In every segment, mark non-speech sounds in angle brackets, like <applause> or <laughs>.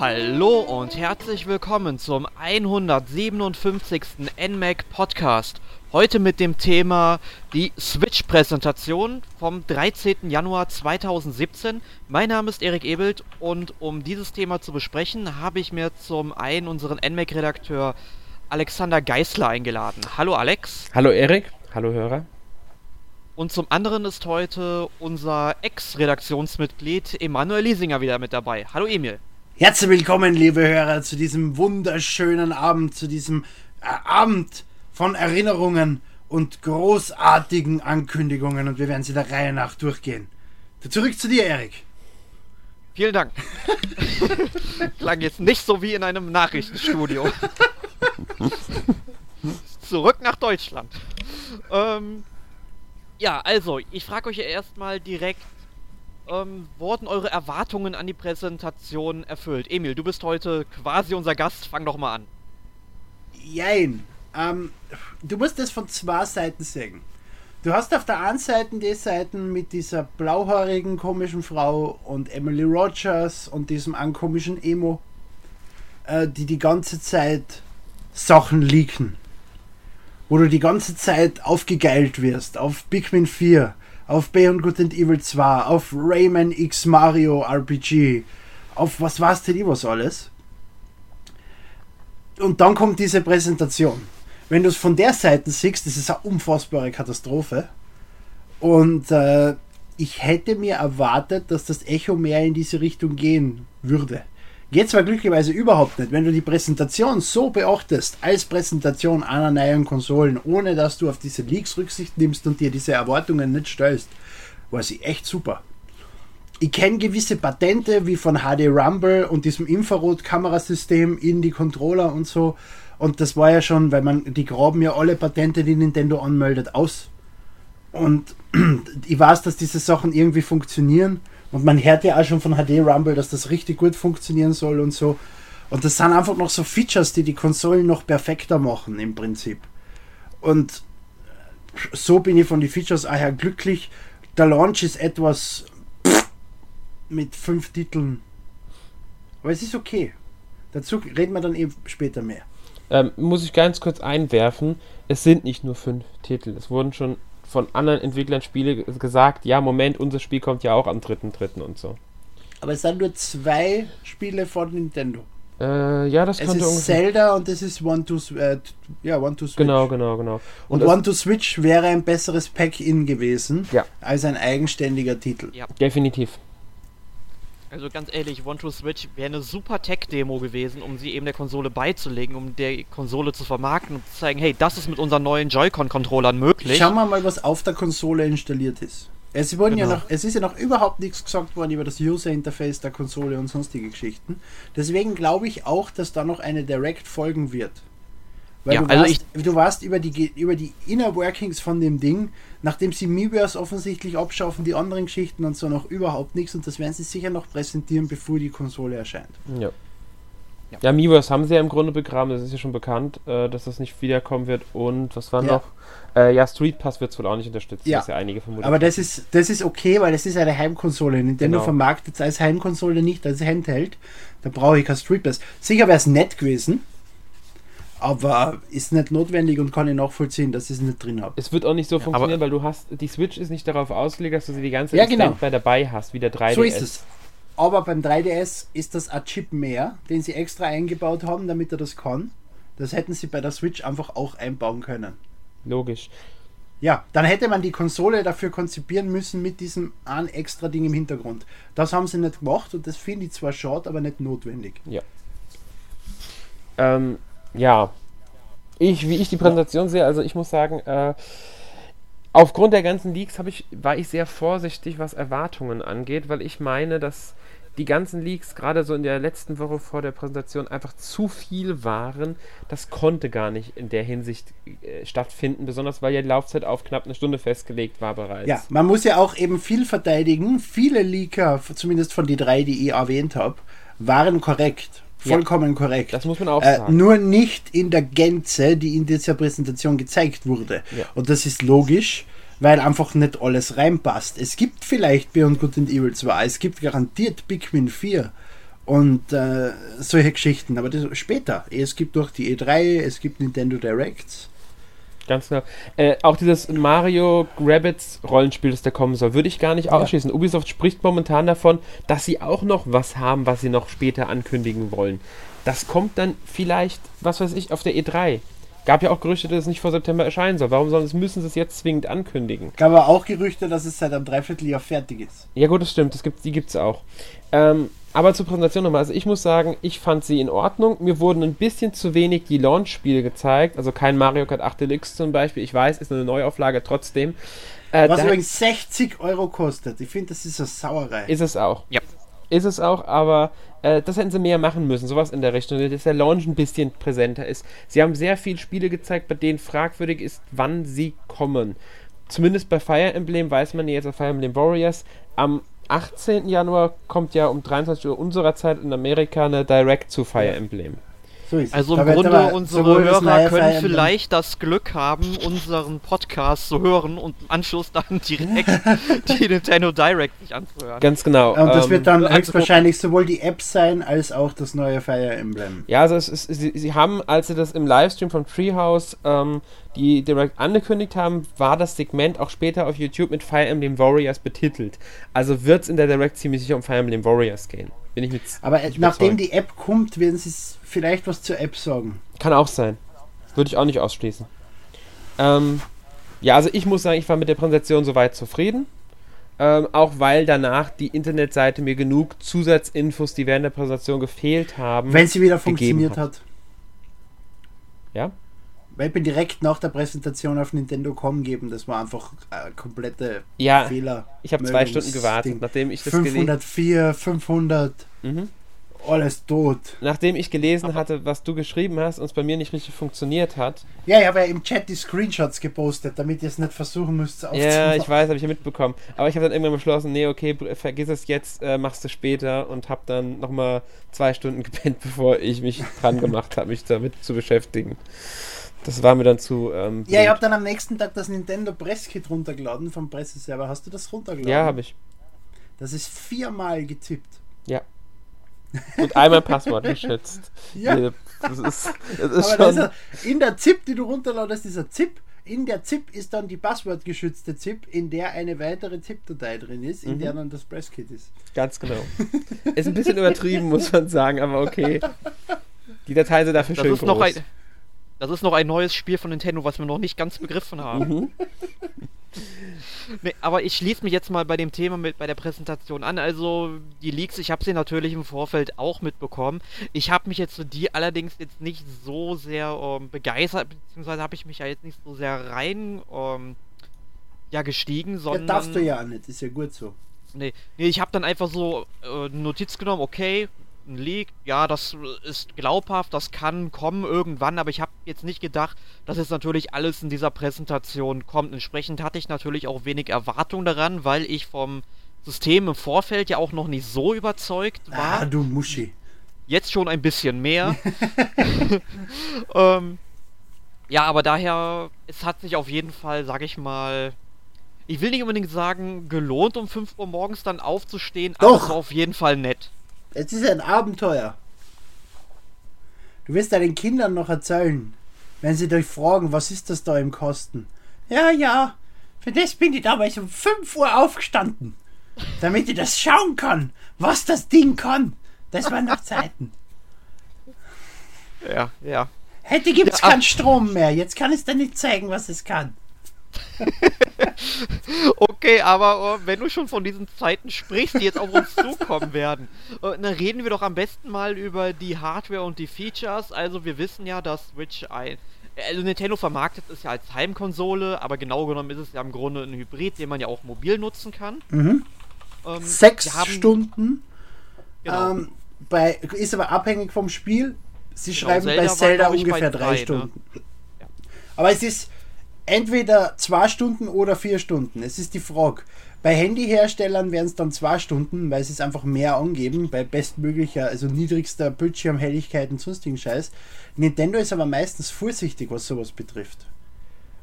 Hallo und herzlich willkommen zum 157. NMAC Podcast. Heute mit dem Thema die Switch-Präsentation vom 13. Januar 2017. Mein Name ist Erik Ebelt und um dieses Thema zu besprechen, habe ich mir zum einen unseren NMAC-Redakteur Alexander Geisler eingeladen. Hallo Alex. Hallo Erik. Hallo Hörer. Und zum anderen ist heute unser Ex-Redaktionsmitglied Emanuel Liesinger wieder mit dabei. Hallo Emil. Herzlich willkommen, liebe Hörer, zu diesem wunderschönen Abend, zu diesem äh, Abend von Erinnerungen und großartigen Ankündigungen und wir werden sie der Reihe nach durchgehen. Zurück zu dir, Erik. Vielen Dank. <laughs> Klang jetzt nicht so wie in einem Nachrichtenstudio. <laughs> Zurück nach Deutschland. Ähm, ja, also, ich frage euch erstmal direkt, ähm, wurden eure Erwartungen an die Präsentation erfüllt? Emil, du bist heute quasi unser Gast, fang doch mal an. Jein. Ähm, du musst das von zwei Seiten sehen. Du hast auf der einen Seite die Seiten mit dieser blauhaarigen komischen Frau und Emily Rogers und diesem einen komischen Emo, äh, die die ganze Zeit Sachen leaken. Wo du die ganze Zeit aufgegeilt wirst auf Pikmin 4, auf Beyond Good and Evil 2, auf Rayman X Mario RPG, auf was war's denn was alles. Und dann kommt diese Präsentation. Wenn du es von der Seite siehst, das ist eine unfassbare Katastrophe. Und äh, ich hätte mir erwartet, dass das Echo mehr in diese Richtung gehen würde. Geht zwar glücklicherweise überhaupt nicht. Wenn du die Präsentation so beachtest, als Präsentation einer neuen Konsolen, ohne dass du auf diese Leaks Rücksicht nimmst und dir diese Erwartungen nicht stellst, war sie echt super. Ich kenne gewisse Patente wie von HD Rumble und diesem Infrarot-Kamerasystem in die Controller und so. Und das war ja schon, weil man, die graben ja alle Patente, die Nintendo anmeldet, aus. Und <clears throat> ich weiß, dass diese Sachen irgendwie funktionieren. Und man hört ja auch schon von HD Rumble, dass das richtig gut funktionieren soll und so. Und das sind einfach noch so Features, die die Konsolen noch perfekter machen im Prinzip. Und so bin ich von den Features her glücklich. Der Launch ist etwas mit fünf Titeln. Aber es ist okay. Dazu reden wir dann eben später mehr. Ähm, muss ich ganz kurz einwerfen, es sind nicht nur fünf Titel. Es wurden schon von anderen Entwicklern Spiele gesagt, ja, Moment, unser Spiel kommt ja auch am 3.3. und so. Aber es sind nur zwei Spiele von Nintendo. Äh, ja, das Es könnte ist Zelda und es ist One to, äh, ja, One to Switch. Genau, genau, genau. Und, es- One to Switch wäre ein besseres Pack-In gewesen Ja. als ein eigenständiger Titel. Ja, definitiv. Also ganz ehrlich, One to Switch wäre eine super Tech-Demo gewesen, um sie eben der Konsole beizulegen, um der Konsole zu vermarkten und zu zeigen, hey, das ist mit unseren neuen Joy-Con-Controllern möglich. Schauen wir mal, was auf der Konsole installiert ist. Es, wurden ja Genau. noch, es ist ja noch überhaupt nichts gesagt worden über das User-Interface der Konsole und sonstige Geschichten. Deswegen glaube ich auch, dass da noch eine Direct folgen wird. Weil Ja, du, also warst, du warst über die, über die Inner Workings von dem Ding, nachdem sie Miiverse offensichtlich abschaffen, die anderen Geschichten und so noch überhaupt nichts und das werden sie sicher noch präsentieren, bevor die Konsole erscheint. Ja. Ja. Ja, Miiverse haben sie ja im Grunde begraben, das ist ja schon bekannt, äh, dass das nicht wiederkommen wird. Und was war Ja. noch? Äh, ja, Street Pass wird es wohl auch nicht unterstützt, Ja. was ja einige vermuten. Aber das ist, das ist okay, weil das ist eine Heimkonsole. Nintendo Genau. vermarktet es als Heimkonsole, nicht als Handheld. Da brauche ich kein Street Pass. Sicher wäre es nett gewesen, aber ist nicht notwendig und kann ich nachvollziehen, dass ich es nicht drin habe. es wird auch nicht so aber- funktionieren, weil du hast, die Switch ist nicht darauf ausgelegt, dass du sie die ganze Ja, Zeit genau. Standby dabei hast, wie der 3DS. So ist es. Aber beim 3DS ist das ein Chip mehr, den sie extra eingebaut haben, damit er das kann. Das hätten sie bei der Switch einfach auch einbauen können. Logisch. Ja, dann hätte man die Konsole dafür konzipieren müssen mit diesem ein extra Ding im Hintergrund. Das haben sie nicht gemacht und das finde ich zwar schade, aber nicht notwendig. Ähm, ja. Ich, wie ich die Präsentation sehe, also ich muss sagen, äh, aufgrund der ganzen Leaks ich, war ich sehr vorsichtig, was Erwartungen angeht, weil ich meine, dass die ganzen Leaks gerade so in der letzten Woche vor der Präsentation einfach zu viel waren. Das konnte gar nicht in der Hinsicht äh, stattfinden, besonders weil ja die Laufzeit auf knapp eine Stunde festgelegt war bereits. Ja, man muss ja auch eben viel verteidigen. Viele Leaker, zumindest von die drei, die ich erwähnt habe, waren korrekt. Ja. Vollkommen korrekt. Das muss man auch Äh, sagen. nur nicht in der Gänze, die in dieser Präsentation gezeigt wurde. Ja. Und das ist logisch, weil einfach nicht alles reinpasst. Es gibt vielleicht Beyond Good and Evil 2, es gibt garantiert Pikmin 4 Und äh, solche Geschichten. Aber das später. Es gibt durch die E3, es gibt Nintendo Directs. Ganz genau. Äh, auch dieses Mario Rabbits Rollenspiel, das da kommen soll, würde ich gar nicht ausschließen. Ubisoft spricht momentan davon, dass sie auch noch was haben, was sie noch später ankündigen wollen. Das kommt dann vielleicht, was weiß ich, auf der E3. Gab ja auch Gerüchte, dass es nicht vor September erscheinen soll. Warum sollen, müssen sie es jetzt zwingend ankündigen? Gab aber auch Gerüchte, dass es seit einem Dreivierteljahr fertig ist. Ja gut, das stimmt, das gibt, die gibt es auch. Ähm, aber zur Präsentation nochmal. Also ich muss sagen, ich fand sie in Ordnung. Mir wurden ein bisschen zu wenig die Launch-Spiele gezeigt. Also kein Mario Kart 8 Deluxe zum Beispiel. Ich weiß, ist eine Neuauflage trotzdem. Äh, Was übrigens 60 Euro kostet. Ich finde, das ist eine Sauerei. Ist es auch. Ja. Ist es auch, aber äh, das hätten sie mehr machen müssen. Sowas in der Richtung, dass der Launch ein bisschen präsenter ist. Sie haben sehr viele Spiele gezeigt, bei denen fragwürdig ist, wann sie kommen. Zumindest bei Fire Emblem weiß man jetzt auf Fire Emblem Warriors. Am 18. Januar kommt ja um 23 Uhr unserer Zeit in Amerika eine Direct zu Fire Emblem. So also im Grunde unsere Hörer können vielleicht das Glück haben, unseren Podcast zu hören und im Anschluss dann direkt <laughs> die Nintendo Direct sich anzuhören. Ganz genau. Und das ähm, wird dann höchstwahrscheinlich sowohl die App sein, als auch das neue Fire Emblem. Ja, also ist, sie, sie, haben, als sie das im Livestream von Treehouse ähm, die Direct angekündigt haben, war das Segment auch später auf YouTube mit Fire Emblem Warriors betitelt. Also wird es in der Direct ziemlich sicher um Fire Emblem Warriors gehen. Bin ich mit Aber nachdem die App kommt, werden sie vielleicht was zur App sagen. Kann auch sein. Würde ich auch nicht ausschließen. Ähm, ja, also ich muss sagen, ich war mit der Präsentation soweit zufrieden. Ähm, auch weil danach die Internetseite mir genug Zusatzinfos, die während der Präsentation gefehlt haben. Wenn sie wieder funktioniert hat. hat. Ja? Weil ich bin direkt nach der Präsentation auf Nintendo.com geben, das war einfach äh, komplette ja, Fehler. Ich habe zwei Stunden gewartet, Ding. nachdem ich das 504, 500. Mhm alles tot. Nachdem ich gelesen hatte, was du geschrieben hast und es bei mir nicht richtig funktioniert hat. Ja, ich habe ja im Chat die Screenshots gepostet, damit ihr es nicht versuchen müsst aufzunehmen. Ja, ich weiß, habe ich ja mitbekommen. Aber ich habe dann irgendwann beschlossen, nee, okay, vergiss es jetzt, äh, machst du später und habe dann nochmal zwei Stunden <laughs> gepennt, bevor ich mich dran gemacht habe, mich damit zu beschäftigen. Das war mir dann zu. Ähm, ja, ich habe dann am nächsten Tag das Nintendo Presskit runtergeladen vom Presseserver. Hast du das runtergeladen? Ja, habe ich. Das ist viermal getippt. Ja. Und einmal Passwort geschützt. <laughs> ja. Das ist, das ist Aber schon das ist in der ZIP, die du runterladest, ist ein ZIP. In der ZIP ist dann die passwortgeschützte ZIP, in der eine weitere ZIP-Datei drin ist, in mhm. der dann das Presskit ist. Ganz genau. ist ein bisschen übertrieben, muss man sagen, aber okay. Die Dateien sind dafür das schön ist groß. Noch ein, das ist noch ein neues Spiel von Nintendo, was wir noch nicht ganz begriffen haben. Mhm. <laughs> nee, aber ich schließe mich jetzt mal bei dem Thema mit bei der Präsentation an. Also die Leaks, ich habe sie natürlich im Vorfeld auch mitbekommen. Ich habe mich jetzt für die allerdings jetzt nicht so sehr ähm, begeistert, beziehungsweise habe ich mich ja jetzt nicht so sehr rein ähm, ja gestiegen, sondern. Ja, darfst du ja nicht, ist ja gut so. Nee, nee ich habe dann einfach so äh, Notiz genommen, okay, ein Leak, ja, das ist glaubhaft, das kann kommen irgendwann, aber ich habe jetzt nicht gedacht, dass jetzt natürlich alles in dieser Präsentation kommt. Entsprechend hatte ich natürlich auch wenig Erwartung daran, weil ich vom System im Vorfeld ja auch noch nicht so überzeugt war. Ah, du Muschi. Jetzt schon ein bisschen mehr. <laughs> <laughs> ähm, ja, aber daher, es hat sich auf jeden Fall, sag ich mal, ich will nicht unbedingt sagen, gelohnt, um 5 Uhr morgens dann aufzustehen, Doch. aber es war auf jeden Fall nett. Es ist ein Abenteuer. Du wirst deinen Kindern noch erzählen, wenn sie dich fragen, was ist das da im Kosten? Ja, ja, für das bin ich damals um 5 Uhr aufgestanden, damit ich das schauen kann, was das Ding kann. Das waren noch Zeiten. Ja, ja. Hätte gibt's ja, keinen Strom mehr. Jetzt kann es dir nicht zeigen, was es kann. <laughs> okay, aber uh, wenn du schon von diesen Zeiten sprichst, die jetzt auf uns zukommen werden, uh, dann reden wir doch am besten mal über die Hardware und die Features. Also wir wissen ja, dass Switch ein... Also Nintendo vermarktet es ja als Heimkonsole, aber genau genommen ist es ja im Grunde ein Hybrid, den man ja auch mobil nutzen kann. Mhm. Ähm, Sechs haben, Stunden. Genau. Ähm, bei, ist aber abhängig vom Spiel. Sie genau, schreiben Zelda bei Zelda war, ungefähr drei, drei ne? Stunden. Ne? Ja. Aber es ist entweder zwei Stunden oder vier Stunden. Es ist die Frage. Bei Handyherstellern werden es dann zwei Stunden, weil sie es einfach mehr angeben, bei bestmöglicher, also niedrigster Bildschirmhelligkeit und sonstigen Scheiß. Nintendo ist aber meistens vorsichtig, was sowas betrifft.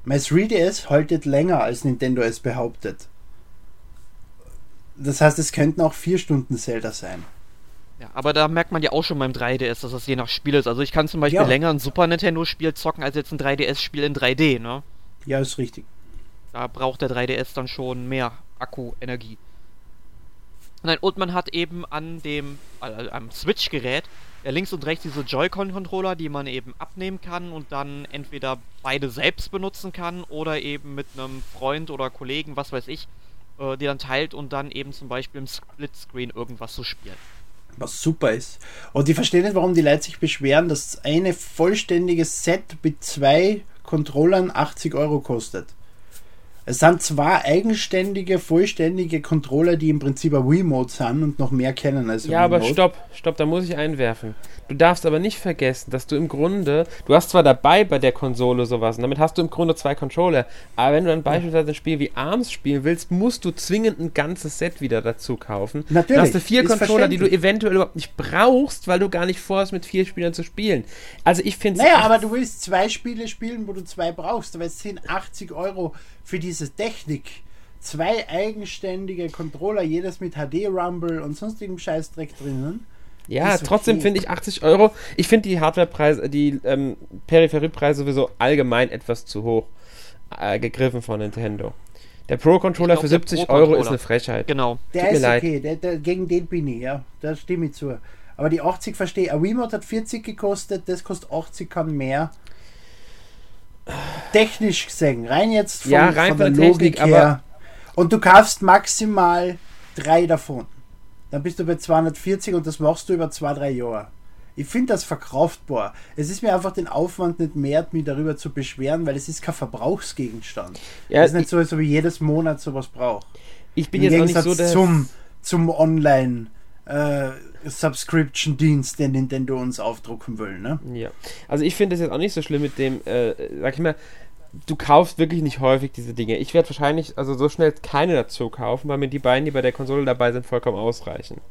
Mein 3DS haltet länger, als Nintendo es behauptet. Das heißt, es könnten auch vier Stunden Zelda sein. Ja, aber da merkt man ja auch schon beim 3DS, dass das je nach Spiel ist. Also ich kann zum Beispiel Ja. länger ein Super Nintendo-Spiel zocken als jetzt ein 3DS-Spiel in 3D, ne? Ja, ist richtig. Da braucht der 3DS dann schon mehr Akku-Energie. Nein, und man hat eben an dem äh, am Switch-Gerät ja links und rechts diese Joy-Con-Controller, die man eben abnehmen kann und dann entweder beide selbst benutzen kann oder eben mit einem Freund oder Kollegen, was weiß ich, äh, die dann teilt und dann eben zum Beispiel im Splitscreen irgendwas zu spielen. Was super ist. Und ich verstehe nicht, warum die Leute sich beschweren, dass eine vollständige Set mit zwei Controllern 80 Euro kostet. Es sind zwei eigenständige, vollständige Controller, die im Prinzip ein Wiimote sind und noch mehr kennen als Ja, aber stopp, stopp, da muss ich einwerfen. Du darfst aber nicht vergessen, dass du im Grunde, du hast zwar dabei bei der Konsole sowas, und damit hast du im Grunde zwei Controller, aber wenn du dann beispielsweise ein Spiel wie ARMS spielen willst, musst du zwingend ein ganzes Set wieder dazu kaufen. Natürlich, Dann hast du vier Controller, die du eventuell überhaupt nicht brauchst, weil du gar nicht vorhast, mit vier Spielern zu spielen. Also ich finde Naja, aber du willst zwei Spiele spielen, wo du zwei brauchst, aber es sind 80 Euro für diese Technik. Zwei eigenständige Controller, jedes mit HD-Rumble und sonstigem Scheißdreck drinnen. Ja, Ist trotzdem okay. finde ich 80 Euro. Ich finde die Hardwarepreise, die ähm, Peripheriepreise sowieso allgemein etwas zu hoch äh, gegriffen von Nintendo. Der Pro-Controller Ich glaub, für der 70 Euro ist eine Frechheit. Genau. Der Tut mir ist leid. okay, der, der, gegen den bin ich, ja. Da stimme ich zu. Aber die 80 verstehe ich. Ein Wiimote hat 40 gekostet, das kostet 80 kann mehr. Technisch gesehen, rein jetzt von, Ja, rein von der der Logik Technik, her. Und du kaufst maximal drei davon. Dann bist du bei 240 und das machst du über zwei, drei Jahre. Ich finde das verkraftbar. Es ist mir einfach den Aufwand nicht wert, mich darüber zu beschweren, weil es ist kein Verbrauchsgegenstand. Ja, es ist nicht ich- so, als ob ich jedes Monat sowas brauche. Ich bin Im jetzt auch nicht Gegensatz so der. zum, zum Online äh, Subscription-Dienst, den Nintendo uns aufdrucken will. Ne? Ja. Also ich finde es jetzt auch nicht so schlimm mit dem, äh, sag ich mal, du kaufst wirklich nicht häufig diese Dinge. Ich werde wahrscheinlich also so schnell keine dazu kaufen, weil mir die beiden, die bei der Konsole dabei sind, vollkommen ausreichen.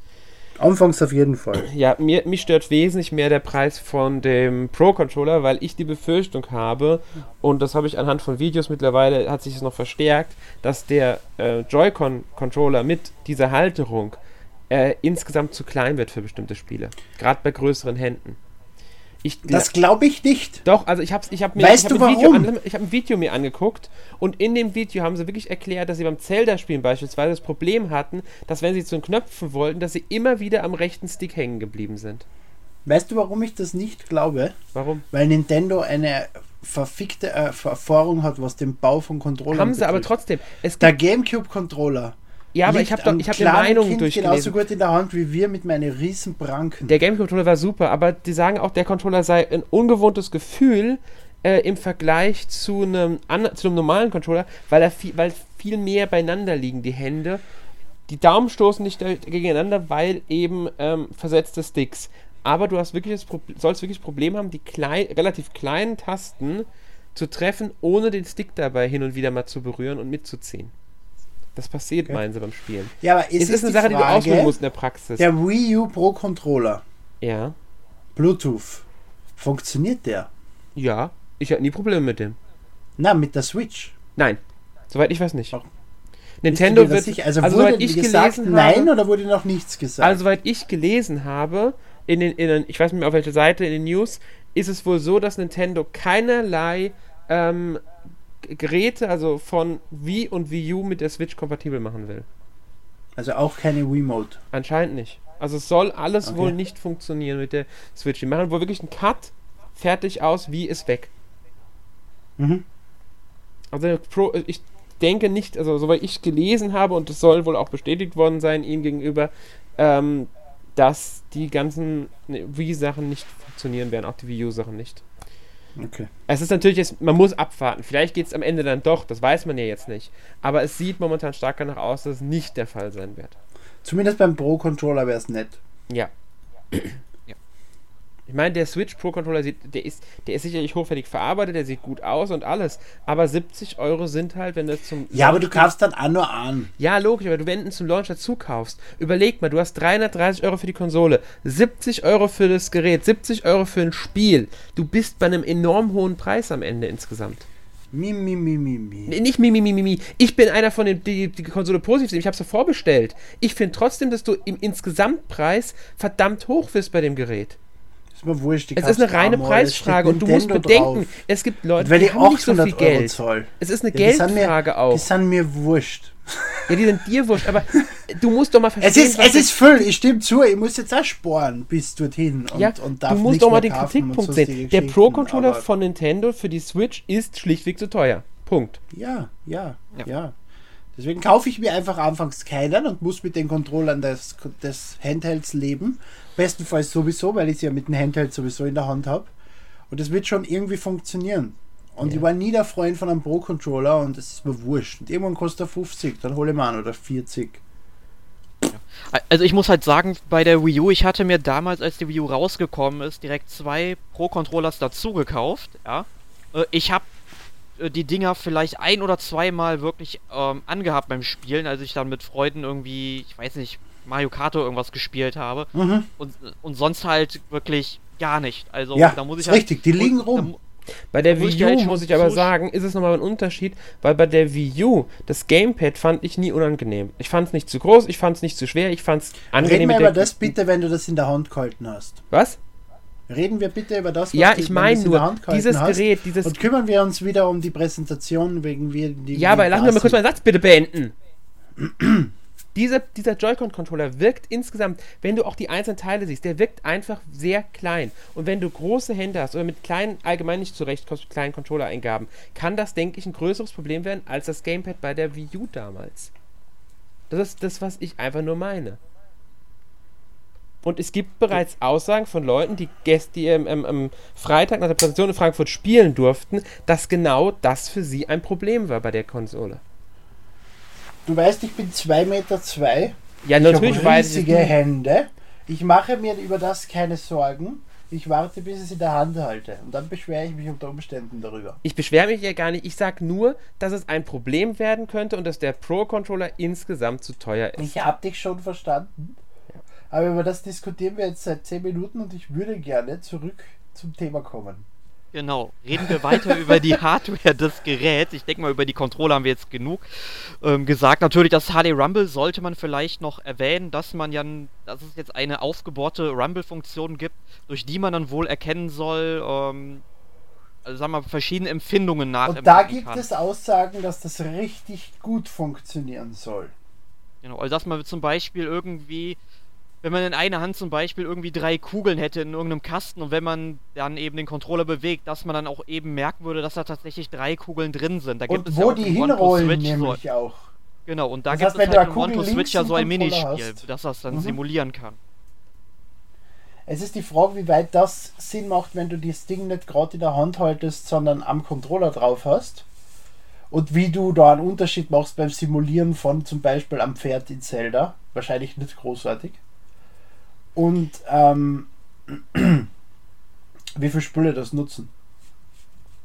Anfangs auf jeden Fall. Ja, mir, mich stört wesentlich mehr der Preis von dem Pro-Controller, weil ich die Befürchtung habe, und das habe ich anhand von Videos mittlerweile, hat sich das noch verstärkt, dass der äh, Joy-Con-Controller mit dieser Halterung äh, insgesamt zu klein wird für bestimmte Spiele. Gerade bei größeren Händen. Ich, Das glaube ich nicht. doch, also ich habe ich hab mir Weißt ich hab du ein Video warum? an, ich hab ein Video mir angeguckt und in dem Video haben sie wirklich erklärt, dass sie beim Zelda-Spielen beispielsweise das Problem hatten, dass wenn sie zu den Knöpfen wollten, dass sie immer wieder am rechten Stick hängen geblieben sind. Weißt du, warum ich das nicht glaube? Warum? Weil Nintendo eine verfickte äh, Erfahrung hat, was den Bau von Controllern Haben sie aber betrifft. trotzdem. Es Der GameCube-Controller. Ja, aber ich habe doch, ich habe die kleinen Meinung kind genauso durchgelesen. gut in der Hand wie wir mit meinen riesen Pranken. Der GameCube-Controller war super, aber die sagen auch, der Controller sei ein ungewohntes Gefühl äh, im Vergleich zu einem, zu einem normalen Controller, weil, er viel, weil viel mehr beieinander liegen, die Hände. Die Daumen stoßen nicht gegeneinander, weil eben ähm, versetzte Sticks. Aber du hast wirklich das Pro sollst wirklich das Problem haben, die klei relativ kleinen Tasten zu treffen, ohne den Stick dabei hin und wieder mal zu berühren und mitzuziehen. Das passiert, Okay. meinen sie beim Spielen. ja, aber es, Es ist eine Sache, die du Frage, ausprobieren musst in der Praxis. Der Wii U Pro Controller, Ja. Bluetooth, funktioniert der? Ja. Ich hatte nie Probleme mit dem. Na, mit der Switch. Nein, soweit ich weiß nicht. Nintendo du dir da wird, sicher? also, Also, wurde soweit ich gesagt gelesen nein habe, oder wurde noch nichts gesagt? also soweit ich gelesen habe, in den, in den, ich weiß nicht mehr auf welcher Seite in den News, ist es wohl so, dass Nintendo keinerlei ähm, Geräte, also von Wii und Wii U mit der Switch kompatibel machen will. Also auch keine Wiimote. Anscheinend nicht. Also es soll alles Okay. wohl nicht funktionieren mit der Switch. Die machen wohl wirklich einen Cut, fertig aus, wie ist weg. Mhm. Also Pro, ich denke nicht, also soweit ich gelesen habe, und es soll wohl auch bestätigt worden sein ihm gegenüber, ähm, dass die ganzen ne, Wii-Sachen nicht funktionieren werden, auch die Wii U-Sachen nicht. Okay. Es ist natürlich jetzt, man muss abwarten. Vielleicht geht es am Ende dann doch, das weiß man ja jetzt nicht. Aber es sieht momentan stark danach aus, dass es nicht der Fall sein wird. Zumindest beim Pro Controller wäre es nett. Ja. <clears throat> Ich meine, der Switch Pro Controller sieht, der ist, der ist sicherlich hochwertig verarbeitet, der sieht gut aus und alles. Aber 70 Euro sind halt, wenn das zum. Ja, aber du kaufst dann auch nur an. Ja, logisch, aber du, wenn du zum Launch dazu kaufst, überleg mal, du hast 330 Euro für die Konsole, 70 Euro für das Gerät, 70 Euro für ein Spiel. Du bist bei einem enorm hohen Preis am Ende insgesamt. Mi, mi, mi, mi, mi. Nicht Mimi, Mimi, Mimi. Ich bin einer von den, die die Konsole positiv sehen. Ich habe sie vorbestellt. Ich finde trotzdem, dass du im Insgesamtpreis verdammt hoch bist bei dem Gerät. Ist mir wurscht. die Es ist eine du reine es Preisfrage und du musst bedenken, drauf. es gibt Leute, die haben nicht so viel 800 Euro Geld. zahl, Es ist eine ja, Geldfrage mir, auch. Die sind mir wurscht. Ja, die sind dir wurscht, aber <laughs> du musst doch mal Es verstehen, ist, was es ist voll, ich stimme zu, ich muss jetzt auch sparen bis dorthin. Und, ja, und du darf musst nichts doch mal mehr den Kritikpunkt sehen. Der Pro-Controller von Nintendo für die Switch ist schlichtweg zu teuer. Punkt. Ja, ja, Ja. ja, Deswegen kaufe ich mir einfach anfangs keinen und muss mit den Controllern des, des Handhelds leben. Bestenfalls sowieso, weil ich sie ja mit dem Handheld sowieso in der Hand habe. Und es wird schon irgendwie funktionieren. Und Ja. ich war nie der Freund von einem Pro-Controller und es ist mir wurscht. Und irgendwann kostet er 50, dann hole ich mir an oder 40. Also ich muss halt sagen, bei der Wii U, ich hatte mir damals, als die Wii U rausgekommen ist, direkt zwei Pro-Controllers dazu gekauft, ja. Äh, Ich habe die Dinger vielleicht ein oder zweimal wirklich ähm, angehabt beim Spielen, als ich dann mit Freunden irgendwie, ich weiß nicht, Mario Kart oder irgendwas gespielt habe. Mhm. Und, und sonst halt wirklich gar nicht. Also Ja, da muss ich halt, richtig, die liegen da rum. Bei der Wii ich halt U, schon muss ich aber sagen, ist es nochmal ein Unterschied, weil bei der Wii U das Gamepad fand ich nie unangenehm. Ich fand es nicht zu groß, ich fand es nicht zu schwer, ich fand es angenehm. Reden wir über das bitte, wenn du das in der Hand gehalten hast. Was? Reden wir bitte über das, Ja, du- ich meine du's in der nur, dieses hast. Gerät, dieses. Und kümmern wir uns wieder um die Präsentation, wegen wir die. Ja, aber lass mich mal kurz meinen Satz bitte beenden. <clears throat> Diese, dieser Joy-Con-Controller wirkt insgesamt, wenn du auch die einzelnen Teile siehst, der wirkt einfach sehr klein. Und wenn du große Hände hast oder mit kleinen, allgemein nicht zurechtkommst mit kleinen Controller-Eingaben, kann das, denke ich, ein größeres Problem werden als das Gamepad bei der Wii U damals. Das ist das, was ich einfach nur meine. Und es gibt bereits Aussagen von Leuten, die, gest die ähm, ähm, am Freitag nach der Präsentation in Frankfurt spielen durften, dass genau das für sie ein Problem war bei der Konsole. Du weißt, ich bin 2 Meter zwei. Ja, Ich natürlich habe weiß ich. riesige. Hände. Ich mache mir über das keine Sorgen. Ich warte, bis ich es in der Hand halte. Und dann beschwere ich mich unter Umständen darüber. Ich beschwere mich ja gar nicht. Ich sage nur, dass es ein Problem werden könnte und dass der Pro-Controller insgesamt zu teuer ist. Ich habe dich schon verstanden. Aber über das diskutieren wir jetzt seit 10 Minuten und ich würde gerne zurück zum Thema kommen. Genau. Reden wir weiter <laughs> über die Hardware des Geräts. Ich denke mal, über die Controller haben wir jetzt genug ähm, gesagt. Natürlich, das HD Rumble sollte man vielleicht noch erwähnen, dass man ja, dass es jetzt eine aufgebohrte Rumble-Funktion gibt, durch die man dann wohl erkennen soll, ähm, also sagen wir mal, verschiedene Empfindungen Und da gibt kann. es Aussagen, dass das richtig gut funktionieren soll. Genau, also dass man zum Beispiel irgendwie, wenn man in einer Hand zum Beispiel irgendwie drei Kugeln hätte in irgendeinem Kasten und wenn man dann eben den Controller bewegt, dass man dann auch eben merken würde, dass da tatsächlich drei Kugeln drin sind. Da gibt Und es wo ja auch die hinrollen, Switch so, nämlich auch. Genau, und da Das gibt heißt, es halt im One Switch ja so ein Minispiel, hast. dass das dann Mhm. simulieren kann. Es ist die Frage, wie weit das Sinn macht, wenn du das Ding nicht gerade in der Hand haltest, sondern am Controller drauf hast. Und wie du da einen Unterschied machst beim Simulieren von zum Beispiel am Pferd in Zelda. Wahrscheinlich nicht großartig. Und ähm, <clears throat> wie viele Spüle das nutzen.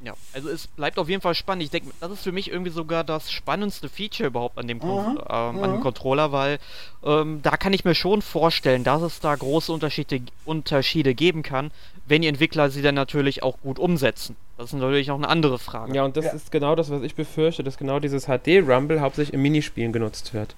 Ja, also es bleibt auf jeden Fall spannend. Ich denke, das ist für mich irgendwie sogar das spannendste Feature überhaupt an dem, Kon Mhm, ähm, an dem mhm. Controller, weil ähm, da kann ich mir schon vorstellen, dass es da große Unterschiede, Unterschiede geben kann, wenn die Entwickler sie dann natürlich auch gut umsetzen. Das ist natürlich noch eine andere Frage. Ja, und das Ja. ist genau das, was ich befürchte, dass genau dieses HD-Rumble hauptsächlich im Minispielen genutzt wird.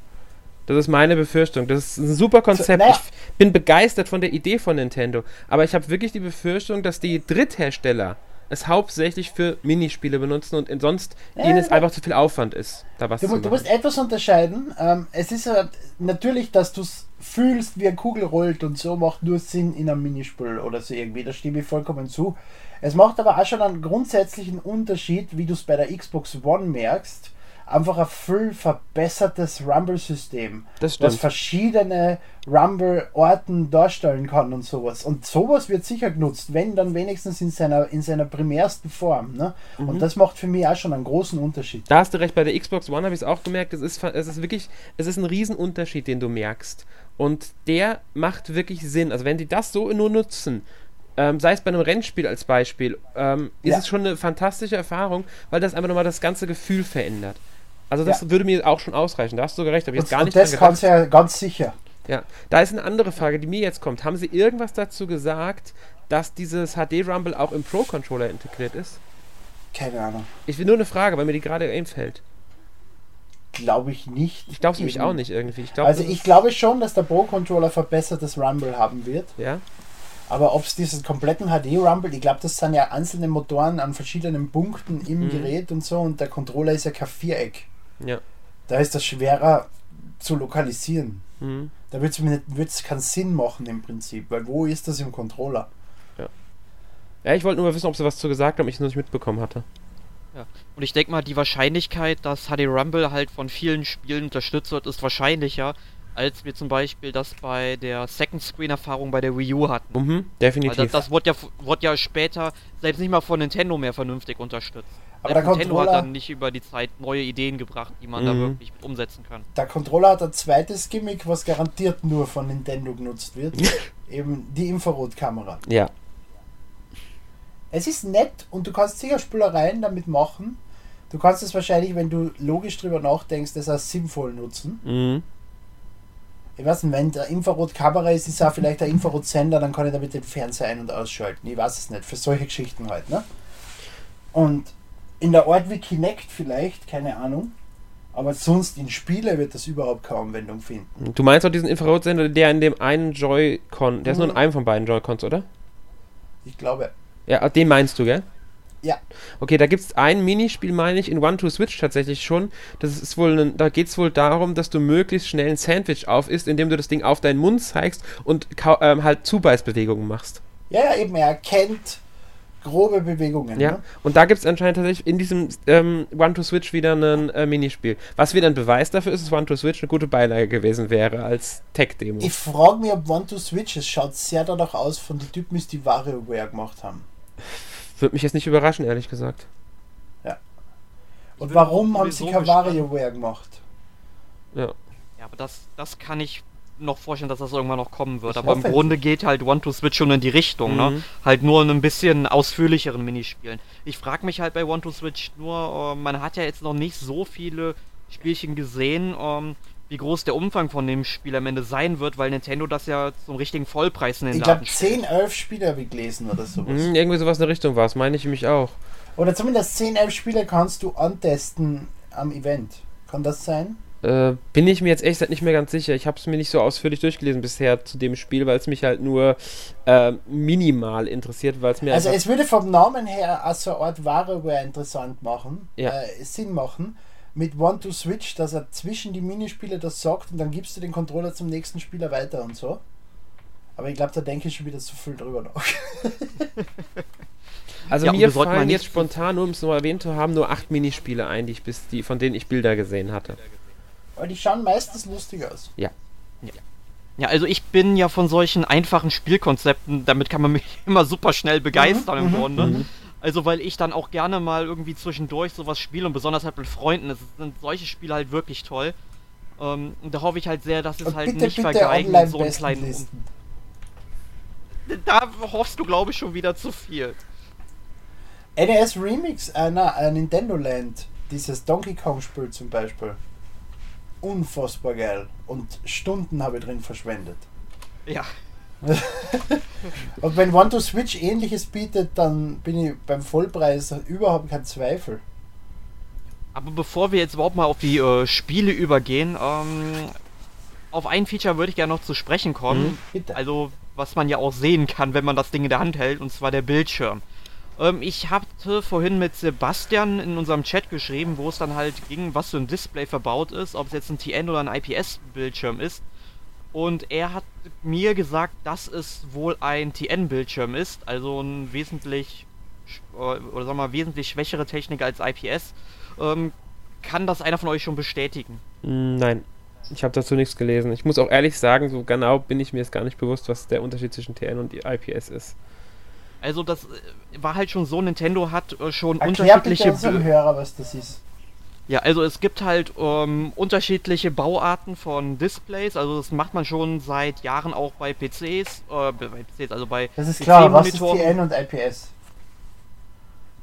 Das ist meine Befürchtung. Das ist ein super Konzept. naja. Ich bin begeistert von der Idee von Nintendo. Aber ich habe wirklich die Befürchtung, dass die Dritthersteller es hauptsächlich für Minispiele benutzen und sonst Ja, ihnen es einfach zu viel Aufwand ist, da was Du, zu du musst etwas unterscheiden. Ähm, es ist halt natürlich, dass du es fühlst, wie eine Kugel rollt und so macht nur Sinn in einem Minispiel oder so irgendwie. Da stimme ich vollkommen zu. Es macht aber auch schon einen grundsätzlichen Unterschied, wie du es bei der Xbox One merkst. Einfach ein viel verbessertes Rumble-System, Das verschiedene Rumble-Orten darstellen kann und sowas. Und sowas wird sicher genutzt, wenn dann wenigstens in seiner, in seiner primärsten Form. Ne? Mhm. Und das macht für mich auch schon einen großen Unterschied. Da hast du recht, bei der Xbox One habe ich es auch gemerkt, es ist, es ist wirklich, es ist ein Riesenunterschied, den du merkst. Und der macht wirklich Sinn. Also wenn die das so nur nutzen, ähm, sei es bei einem Rennspiel als Beispiel, ähm, ist Ja. es schon eine fantastische Erfahrung, weil das einfach nochmal das ganze Gefühl verändert. Also das Ja. würde mir auch schon ausreichen. Da hast du sogar recht, habe ich jetzt Und, gar und nicht das dran kannst du ja ganz sicher. Ja, da ist eine andere Frage, die mir jetzt kommt. Haben Sie irgendwas dazu gesagt, dass dieses HD Rumble auch im Pro-Controller integriert ist? Keine Ahnung. Ich will nur eine Frage, weil mir die gerade einfällt. Glaube ich nicht. Ich glaube es nämlich auch nicht irgendwie. Ich glaub, Also das ich glaube schon, dass der Pro-Controller verbessertes Rumble haben wird. Ja? Aber ob es diesen kompletten HD-Rumble, ich glaube, das sind ja einzelne Motoren an verschiedenen Punkten im Mhm. Gerät und so und der Controller ist ja kein Viereck. Ja. Da ist das schwerer zu lokalisieren. Mhm. Da wird es keinen Sinn machen im Prinzip, weil wo ist das im Controller? Ja, ich wollte nur mal wissen, ob sie was zu gesagt haben, ich es noch nicht mitbekommen hatte. Und ich denke mal, die Wahrscheinlichkeit, dass HD Rumble halt von vielen Spielen unterstützt wird, ist wahrscheinlicher, als wir zum Beispiel das bei der Second-Screen-Erfahrung bei der Wii U hatten. Mhm, Weil definitiv. das, das wurde, ja, wurde ja später selbst nicht mal von Nintendo mehr vernünftig unterstützt. Aber der Nintendo hat Controller- dann nicht über die Zeit neue Ideen gebracht, die man da Mhm. wirklich mit umsetzen kann. Der Controller hat ein zweites Gimmick, was garantiert nur von Nintendo genutzt wird. <laughs> Eben die Infrarotkamera. ja. Es ist nett und du kannst sicher Spielereien damit machen. Du kannst es wahrscheinlich, wenn du logisch drüber nachdenkst, das auch sinnvoll nutzen. Mhm. Ich weiß nicht, wenn der Infrarotkamera ist, ist auch vielleicht der Infrarotsender, dann kann ich damit den Fernseher ein- und ausschalten. Ich weiß es nicht, für solche Geschichten halt, ne? Und in der Art wie Kinect vielleicht, keine Ahnung. Aber sonst in Spiele wird das überhaupt keine Anwendung finden. Du meinst auch diesen Infrarotsender, der in dem einen Joy-Con, der ist nur in Mhm. einem von beiden Joy-Cons, oder? Ich glaube. Ja, den meinst du, gell? Ja. Okay, da gibt es ein Minispiel, meine ich, in One-to-Switch tatsächlich schon. Das ist wohl, ein, da geht es wohl darum, dass du möglichst schnell ein Sandwich auf isst, indem du das Ding auf deinen Mund zeigst und ähm, halt Zubeißbewegungen machst. Ja, ja, eben, er erkennt grobe Bewegungen. Ja, Ne? und da gibt es anscheinend tatsächlich in diesem ähm, One-to-Switch wieder ein äh, Minispiel. Was wieder ein Beweis dafür ist, dass One-to-Switch eine gute Beilage gewesen wäre als Tech-Demo. Ich frage mich, ob One to Switch, es schaut sehr danach aus von den Typen, die WarioWare gemacht haben. Würde mich jetzt nicht überraschen, ehrlich gesagt. Und bin warum haben sie kein. WarioWare gemacht? Ja. Ja, aber das, das kann ich noch vorstellen, dass das irgendwann noch kommen wird. Ich aber im. Grunde geht halt One to Switch schon in die Richtung, ne? Mhm. Halt nur in ein bisschen ausführlicheren Minispielen. Ich frage mich halt bei One to Switch nur, äh, man hat ja jetzt noch nicht so viele Spielchen gesehen, ähm, wie groß der Umfang von dem Spiel am Ende sein wird, weil Nintendo das ja zum richtigen Vollpreis in den Ich glaube, Laden stellt. 10, 11 Spiele habe ich gelesen oder sowas. Mhm, irgendwie sowas in der Richtung war es, meine ich mich auch. Oder zumindest 10, 11 Spiele kannst du antesten am Event. Kann das sein? Äh, bin ich mir jetzt echt nicht mehr ganz sicher. Ich habe es mir nicht so ausführlich durchgelesen bisher zu dem Spiel, weil es mich halt nur äh, minimal interessiert, weil es mir Also es würde vom Namen her als so eine Art WarioWare interessant machen, Ja. äh, Sinn machen, mit One to Switch, dass er zwischen die Minispiele das sagt und dann gibst du den Controller zum nächsten Spieler weiter und so. Aber ich glaube, da denke ich schon wieder zu viel drüber nach. <laughs> Also Ja, mir fallen jetzt spontan, nur um es noch erwähnt zu haben, nur acht Minispiele ein, die ich bis die, von denen ich Bilder gesehen hatte. Aber die schauen meistens lustig aus. Ja, also ich bin ja von solchen einfachen Spielkonzepten, damit kann man mich <laughs> immer super schnell begeistern im mhm, Grunde. mhm. Also weil ich dann auch gerne mal irgendwie zwischendurch sowas spiele und besonders halt mit Freunden, es sind solche Spiele halt wirklich toll. Ähm, und da hoffe ich halt sehr, dass es Und halt bitte, nicht bitte vergeigen so einen kleinen... Online-Bestenlisten. Da hoffst du, glaube ich, schon wieder zu viel. NES Remix, äh, na, äh, Nintendo Land, dieses Donkey Kong Spiel zum Beispiel. Unfassbar geil. Und Stunden habe ich drin verschwendet. Ja. <laughs> Und wenn One to Switch ähnliches bietet, dann bin ich beim Vollpreis überhaupt kein Zweifel. Aber bevor wir jetzt überhaupt mal auf die äh, Spiele übergehen, ähm, auf ein Feature würde ich gerne noch zu sprechen kommen. Bitte. Also, was man ja auch sehen kann, wenn man das Ding in der Hand hält, und zwar der Bildschirm. Ähm, ich hatte vorhin mit Sebastian in unserem Chat geschrieben, wo es dann halt ging, was für ein Display verbaut ist, ob es jetzt ein TN oder ein IPS-Bildschirm ist. Und er hat mir gesagt, dass es wohl ein TN-Bildschirm ist, also ein wesentlich, äh, oder sagen wir mal, wesentlich schwächere Technik als IPS. Ähm, kann das einer von euch schon bestätigen? Mm, Nein, ich habe dazu nichts gelesen. Ich muss auch ehrlich sagen, so genau bin ich mir jetzt gar nicht bewusst, was der Unterschied zwischen TN und IPS ist. Also das äh, war halt schon so, Nintendo hat äh, schon Erklär bitte unterschiedliche... unserem Bl- Hörer, was das ist. Ja, also es gibt halt ähm, unterschiedliche Bauarten von Displays. Also das macht man schon seit Jahren auch bei PCs, äh, bei PCs, also bei Das ist klar, was ist. TN und IPS?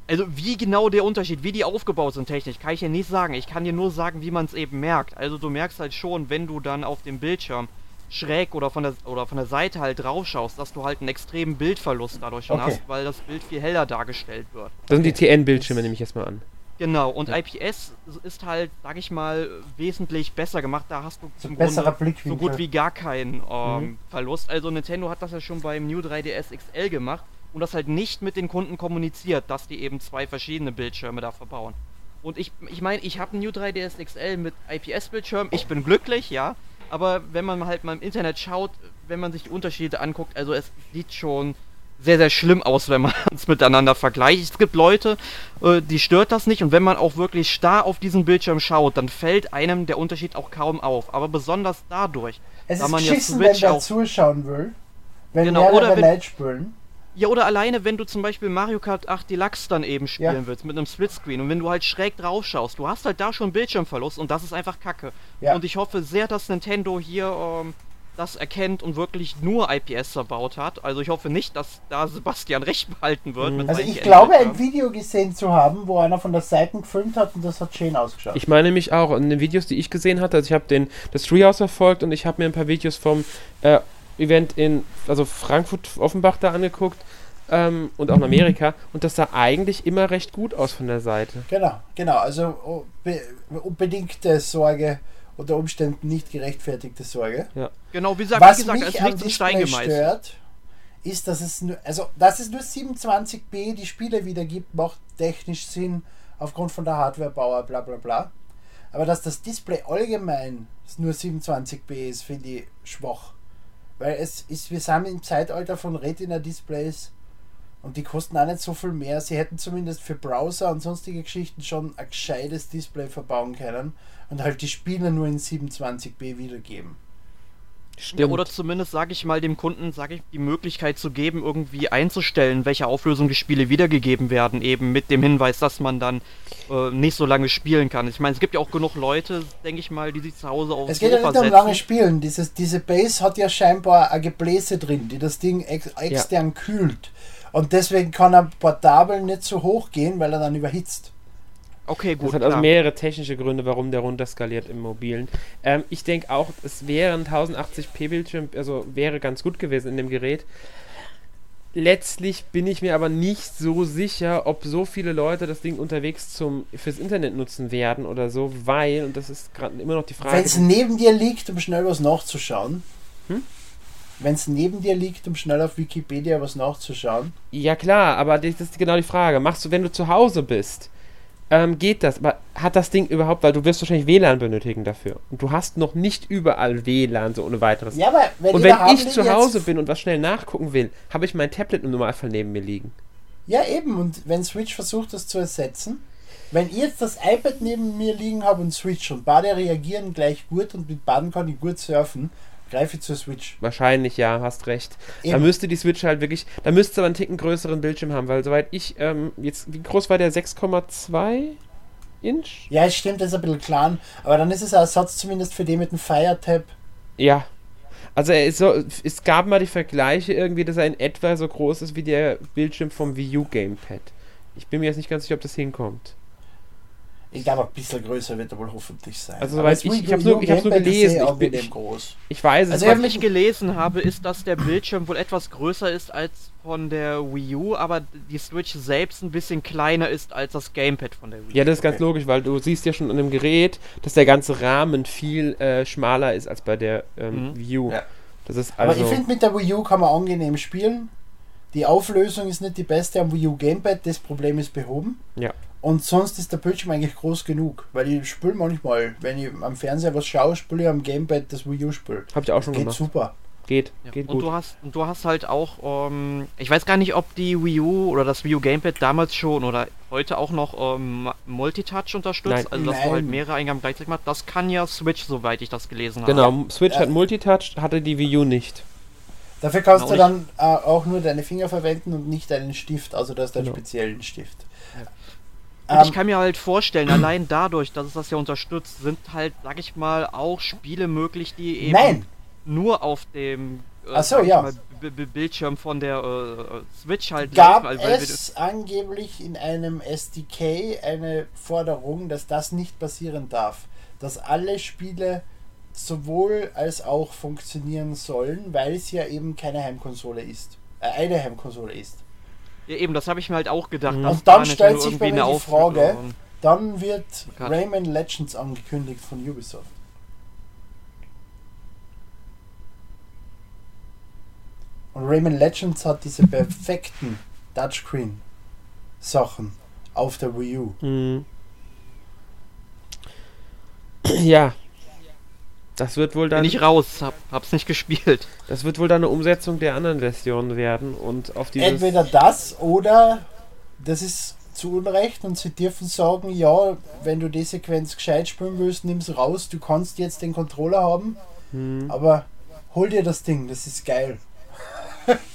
Also wie genau der Unterschied, wie die aufgebaut sind technisch, kann ich dir nicht sagen. Ich kann dir nur sagen, wie man es eben merkt. Also du merkst halt schon, wenn du dann auf dem Bildschirm schräg oder von der oder von der Seite halt drauf schaust, dass du halt einen extremen Bildverlust dadurch schon Okay. hast, weil das Bild viel heller dargestellt wird. Das sind die TN-Bildschirme, nehme ich jetzt mal an. Genau, und Ja. IPS ist halt, sag ich mal, wesentlich besser gemacht. Da hast du besserer Grunde so gut wie gar keinen ähm, Mhm. Verlust. Also Nintendo hat das ja schon beim New 3DS XL gemacht und das halt nicht mit den Kunden kommuniziert, dass die eben zwei verschiedene Bildschirme da verbauen. Und ich ich meine, ich habe ein New 3DS XL mit IPS-Bildschirm. Ich bin glücklich, ja. Aber wenn man halt mal im Internet schaut, wenn man sich die Unterschiede anguckt, also es sieht schon sehr, sehr schlimm aus, wenn man <laughs> es miteinander vergleicht. Es gibt Leute, äh, die stört das nicht und wenn man auch wirklich starr auf diesen Bildschirm schaut, dann fällt einem der Unterschied auch kaum auf. Aber besonders dadurch, Es da ist man ja wenn Switch wer auch- zuschauen will. Wenn Genau, mehrere oder wenn- Leute spielen. Ja, oder alleine, wenn du zum Beispiel Mario Kart 8 Deluxe dann eben spielen Ja. willst mit einem Splitscreen und wenn du halt schräg drauf schaust, du hast halt da schon Bildschirmverlust und das ist einfach kacke. Ja. Und ich hoffe sehr, dass Nintendo hier ähm, das erkennt und wirklich nur IPS verbaut hat. Also ich hoffe nicht, dass da Sebastian <laughs> recht behalten wird. mit Also ich glaube, ein. Video gesehen zu haben, wo einer von der Seite gefilmt hat und das hat schön ausgeschaut. Ich meine mich auch, in den Videos, die ich gesehen hatte, also ich habe den das Treehouse verfolgt und ich habe mir ein paar Videos vom äh, Event in, also Frankfurt Offenbach da angeguckt ähm, und auch in Amerika und das sah eigentlich immer recht gut aus von der Seite. Genau, genau. Also oh, be unbedingte Sorge unter Umständen nicht gerechtfertigte Sorge. Genau, wie gesagt, Was wie gesagt, mich es am liegt in Stein Display stört, ist, dass es nur, also dass es nur 27b die Spiele wiedergibt, macht technisch Sinn aufgrund von der Hardwarebauer, bla bla bla. Aber dass das Display allgemein nur 27b ist, finde ich schwach. Weil es ist, wir sind im Zeitalter von Retina-Displays und die kosten auch nicht so viel mehr. Sie hätten zumindest für Browser und sonstige Geschichten schon ein gescheites Display verbauen können und halt die Spiele nur in 27b wiedergeben. Ja, Stimmt. oder zumindest, sage ich mal, dem Kunden, sage ich, die Möglichkeit zu geben, irgendwie einzustellen, welche Auflösung die Spiele wiedergegeben werden, eben mit dem Hinweis, dass man dann äh, nicht so lange spielen kann. Ich meine, es gibt ja auch genug Leute, denke ich mal, die sich zu Hause auf Es geht ja Sofa nicht um lange Spielen. Dieses, diese Base hat ja scheinbar ein Gebläse drin, die das Ding ex extern kühlt. Und deswegen kann er portabel nicht so hoch gehen, weil er dann überhitzt. Okay, Das gut, hat also klar. mehrere technische Gründe, warum der runterskaliert im Mobilen. Ähm, ich denke auch, es wäre ein 1080p Bildschirm, also wäre ganz gut gewesen in dem Gerät. Letztlich bin ich mir aber nicht so sicher, ob so viele Leute das Ding unterwegs zum fürs Internet nutzen werden oder so, weil, und das ist gerade immer noch die Frage. Wenn es neben dir liegt, um schnell was nachzuschauen. Hm? Wenn es neben dir liegt, um schnell auf Wikipedia was nachzuschauen. Ja klar, aber das ist genau die Frage. Machst du, wenn du zu Hause bist, ähm, geht das? Aber hat das Ding überhaupt, weil du wirst wahrscheinlich WLAN benötigen dafür. Und du hast noch nicht überall WLAN, so ohne weiteres. Ja, aber wenn und wenn ich zu Hause bin und was schnell nachgucken will, habe ich mein Tablet im Normalfall neben mir liegen. Ja, eben. Und wenn Switch versucht, das zu ersetzen, wenn ich jetzt das iPad neben mir liegen habe und Switch und beide reagieren gleich gut und mit beiden kann ich gut surfen, greife zur Switch. Wahrscheinlich, ja, hast recht. Da Eben. müsste die Switch halt wirklich, da müsste aber einen Ticken größeren Bildschirm haben, weil soweit ich, ähm, jetzt, wie groß war der? 6,2 Inch? Ja, es stimmt, das ist ein bisschen klein, aber dann ist es ein Ersatz zumindest für den mit dem Fire Tab. Ja. Also so, es gab mal die Vergleiche irgendwie, dass er in etwa so groß ist wie der Bildschirm vom Wii U Gamepad. Ich bin mir jetzt nicht ganz sicher, ob das hinkommt. Ich glaube, ein bisschen größer wird er wohl hoffentlich sein. Also, Aber das ich- ich hab's U nur- ich hab's nur gelesen. Ich bin- ich- groß. Ich weiß es Also nicht. Was ich gelesen habe, ist, dass der Bildschirm wohl etwas größer ist als von der Wii U, aber die Switch selbst ein bisschen kleiner ist als das Gamepad von der Wii U. Ja, das ist ganz Okay. logisch, weil du siehst ja schon an dem Gerät, dass der ganze Rahmen viel äh, schmaler ist als bei der ähm, Mhm. Wii U. Ja. Das ist Aber also. ich finde, mit der Wii U kann man angenehm spielen. Die Auflösung ist nicht die beste am Wii U Gamepad, das Problem ist behoben. Ja. Und sonst ist der Bildschirm eigentlich groß genug, weil ich spiele manchmal, wenn ich am Fernseher was schaue, spiele ich am Gamepad das Wii U Spiel. Hab ich auch schon Geht gemacht. super. Geht, Ja. geht und gut. du hast und du hast halt auch, ähm, ich weiß gar nicht, ob die Wii U oder das Wii U Gamepad damals schon oder heute auch noch ähm, Multitouch unterstützt, Nein. also dass du Nein. halt mehrere Eingaben gleichzeitig machst. Das kann ja Switch, soweit ich das gelesen habe. Genau, Switch Ja. hat Multitouch, hatte die Wii U nicht. Dafür kannst Genau, du dann äh, auch nur deine Finger verwenden und nicht einen Stift, also du hast einen Genau. speziellen Stift. Und Ähm, ich kann mir halt vorstellen, <clears throat> allein dadurch, dass es das ja unterstützt, sind halt, sag ich mal, auch Spiele möglich, die eben Nein, nur auf dem äh, so, ja. mal, B B Bildschirm von der äh, Switch halt gab laufen, wir- es angeblich in einem SDK eine Forderung, dass das nicht passieren darf. Dass alle Spiele sowohl als auch funktionieren sollen, weil es ja eben keine Heimkonsole ist. Äh, eine Heimkonsole ist. Ja, eben, das habe ich mir halt auch gedacht. Mhm. Und dann da stellt sich bei mir die Frage- Dann wird Gott. Rayman Legends angekündigt von Ubisoft. Und Rayman Legends hat diese perfekten Touchscreen-Sachen auf der Wii U. Hm. Ja. Das wird wohl dann. Bin ich raus, hab, hab's nicht gespielt. Das wird wohl dann eine Umsetzung der anderen Versionen werden und auf dieses. Entweder das oder das ist zu Unrecht und sie dürfen sagen, ja, wenn du die Sequenz gescheit spielen willst, nimm's raus, du kannst jetzt den Controller haben, Hm. aber hol dir das Ding, das ist geil. <laughs>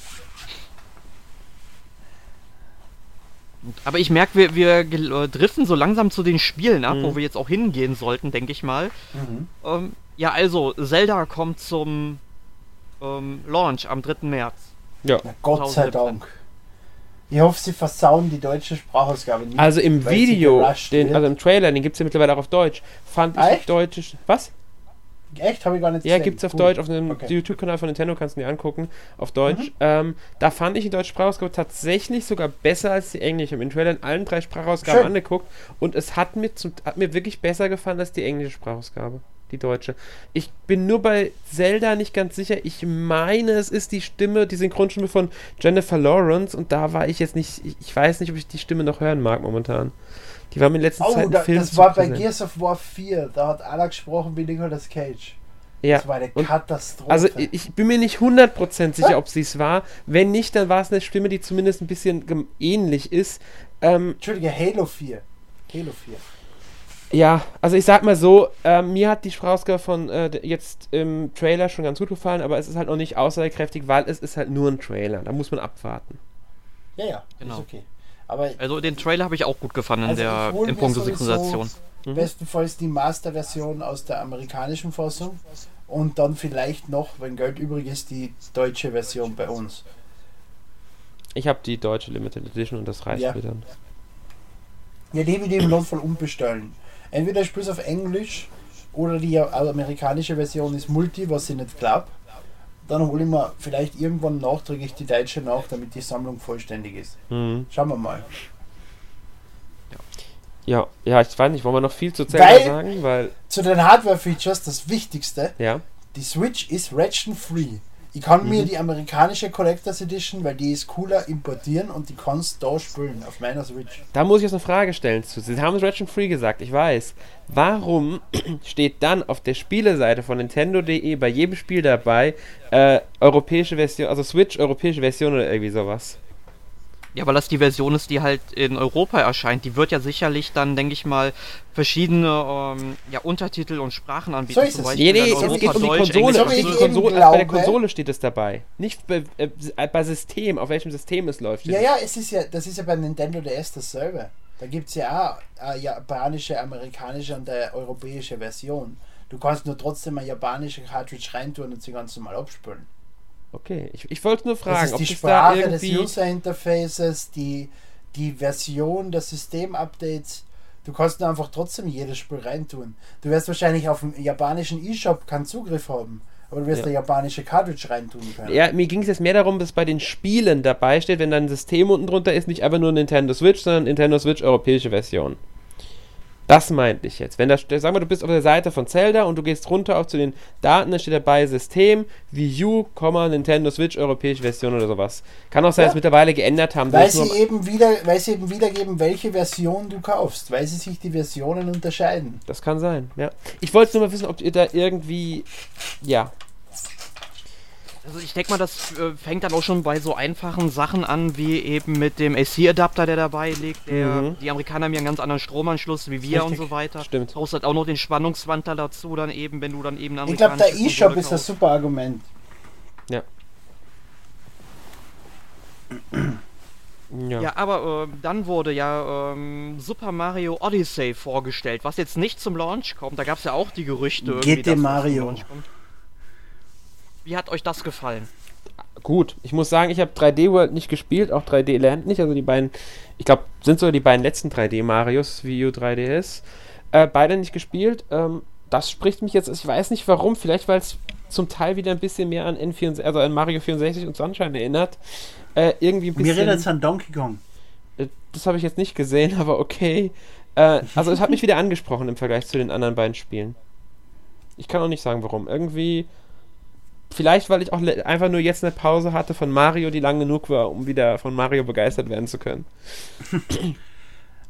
Aber ich merke, wir, wir äh, driften so langsam zu den Spielen ab, Mhm. wo wir jetzt auch hingehen sollten, denke ich mal. Mhm. Ähm, ja, also, Zelda kommt zum ähm, Launch am 3. März. Ja. Na Gott sei 2017. Dank. Ich hoffe, sie versauen die deutsche Sprachausgabe nicht. Also im Video, den, also im Trailer, den gibt es ja mittlerweile auch auf Deutsch, fand ich Echt? die deutsche. Was? Echt? Habe ich gar nicht Ja, gesehen. gibt's auf Cool. Deutsch, auf dem Okay. YouTube-Kanal von Nintendo kannst du dir angucken, auf Deutsch. Mhm. Ähm, da fand ich die deutsche Sprachausgabe tatsächlich sogar besser als die englische. Ich habe den Trailer in allen drei Sprachausgaben Schön. angeguckt und es hat mir, zum, hat mir wirklich besser gefallen als die englische Sprachausgabe, die deutsche. Ich bin nur bei Zelda nicht ganz sicher. Ich meine, es ist die Stimme, die Synchronstimme von Jennifer Lawrence und da war ich jetzt nicht, ich, ich weiß nicht, ob ich die Stimme noch hören mag momentan. Die war mir in letzter Zeit Oh, in da, Filmen das war bei präsent. Gears of War 4. Da hat einer gesprochen wie Nicolas Cage. Ja. Das war eine Und Katastrophe. Also ich, ich bin mir nicht 100% sicher, ob sie es war. Wenn nicht, dann war es eine Stimme, die zumindest ein bisschen ähnlich ist. Ähm, Entschuldige, Halo 4. Halo 4. ja, also ich sag mal so, ähm, mir hat die Sprachausgabe von äh, jetzt im Trailer schon ganz gut gefallen, aber es ist halt noch nicht aussagekräftig, weil es ist halt nur ein Trailer. Da muss man abwarten. Ja, ja, Genau. ist okay. Aber Also, den Trailer habe ich auch gut gefunden in Also der ich hol in mir puncto sowieso Synchronisation. Mhm. bestenfalls die Master-Version aus der amerikanischen Fassung und dann vielleicht noch, wenn Geld übrig ist, die deutsche Version bei uns. Ich habe die deutsche Limited Edition und das reicht Ja. mir dann. Ja, die will ich im Notfall umbestellen. Entweder ich spiele auf Englisch oder die amerikanische Version ist Multi, was ich nicht glaube. Dann hole ich mir vielleicht irgendwann nachträglich die deutsche nach, damit die Sammlung vollständig ist. Mhm. Schauen wir mal. Ja, ja, ich weiß nicht, wollen wir noch viel zu Zelda Weil- sagen? Weil, Zu den Hardware-Features, das Wichtigste, ja. die Switch ist Ratchet-free. Ich kann mir die amerikanische Collectors Edition, weil die ist cooler, importieren und die kannst da spielen auf meiner Switch. Da muss ich jetzt eine Frage stellen zu. Sie haben es Ratchet Free gesagt, ich weiß. Warum <clears throat> steht dann auf der Spieleseite von Nintendo.de bei jedem Spiel dabei äh, europäische Version, also Switch europäische Version oder irgendwie sowas? Ja, weil das die Version ist, die halt in Europa erscheint. Die wird ja sicherlich dann, denke ich mal, verschiedene ähm, ja, Untertitel und Sprachen anbieten. So ist Zum es. Beispiel Nee, nee, es geht um die Konsole. Englisch, die Konsole bei der Konsole steht es dabei. Nicht bei, äh, bei System, auf welchem System es läuft. Ja, ja, es ist ja, das ist ja bei Nintendo DS dasselbe. Da gibt es ja auch eine japanische, amerikanische und eine europäische Version. Du kannst nur trotzdem eine japanische Cartridge reintun und sie ganz normal abspielen. Okay, ich, ich wollte nur Das fragen, ist ob die es da Sprache des irgendwie... User Interfaces, die, die Version des Systemupdates. Du kannst nur einfach trotzdem jedes Spiel reintun. Du wirst wahrscheinlich auf dem japanischen E-Shop keinen Zugriff haben, aber du wirst Ja. eine japanische Cartridge reintun können. Ja, mir ging es jetzt mehr darum, dass bei den Spielen dabei steht, wenn dann ein System unten drunter ist, nicht einfach nur Nintendo Switch, sondern Nintendo Switch europäische Version. Das meinte ich jetzt. Wenn da, sagen wir, du bist auf der Seite von Zelda und du gehst runter auch zu den Daten, dann steht dabei System, Wii U, Nintendo Switch europäische Version oder sowas. Kann auch sein, Ja. dass sie mittlerweile geändert haben. Weil sie, eben wieder, weil sie eben wiedergeben, welche Version du kaufst, weil sie sich die Versionen unterscheiden. das kann sein, ja. Ich wollte nur mal wissen, ob ihr da irgendwie, ja, Also ich denke mal, das äh, fängt dann auch schon bei so einfachen Sachen an, wie eben mit dem AC-Adapter, der dabei liegt. Der, Mhm. Die Amerikaner haben ja einen ganz anderen Stromanschluss wie wir und Richtig. so weiter. Stimmt. Brauchst halt auch noch den Spannungswandler dazu, dann eben, wenn du dann eben Ich glaube, der E-Shop ist kaufst. super Argument. ja. Ja. Ja, aber ähm, dann wurde ja ähm, Super Mario Odyssey vorgestellt, was jetzt nicht zum Launch kommt. Da gab es ja auch die Gerüchte. irgendwie, GT dass das zum Mario. Launch kommt. Wie hat euch das gefallen? Gut, ich muss sagen, ich habe 3D World nicht gespielt, auch 3D Land nicht. Also die beiden, ich glaube, sind sogar die beiden letzten 3D Marios, Wii U 3DS. Äh, beide nicht gespielt. Ähm, das spricht mich jetzt, ich weiß nicht warum, vielleicht weil es zum Teil wieder ein bisschen mehr an N64, also an Mario 64 und Sunshine erinnert. Äh, irgendwie ein bisschen. Mir erinnert es an Donkey Kong. Äh, das habe ich jetzt nicht gesehen, <laughs> aber okay. Äh, also es hat mich wieder angesprochen im Vergleich zu den anderen beiden Spielen. Ich kann auch nicht sagen, warum. Irgendwie. Vielleicht, weil ich auch einfach nur jetzt eine Pause hatte von Mario, die lang genug war, um wieder von Mario begeistert werden zu können.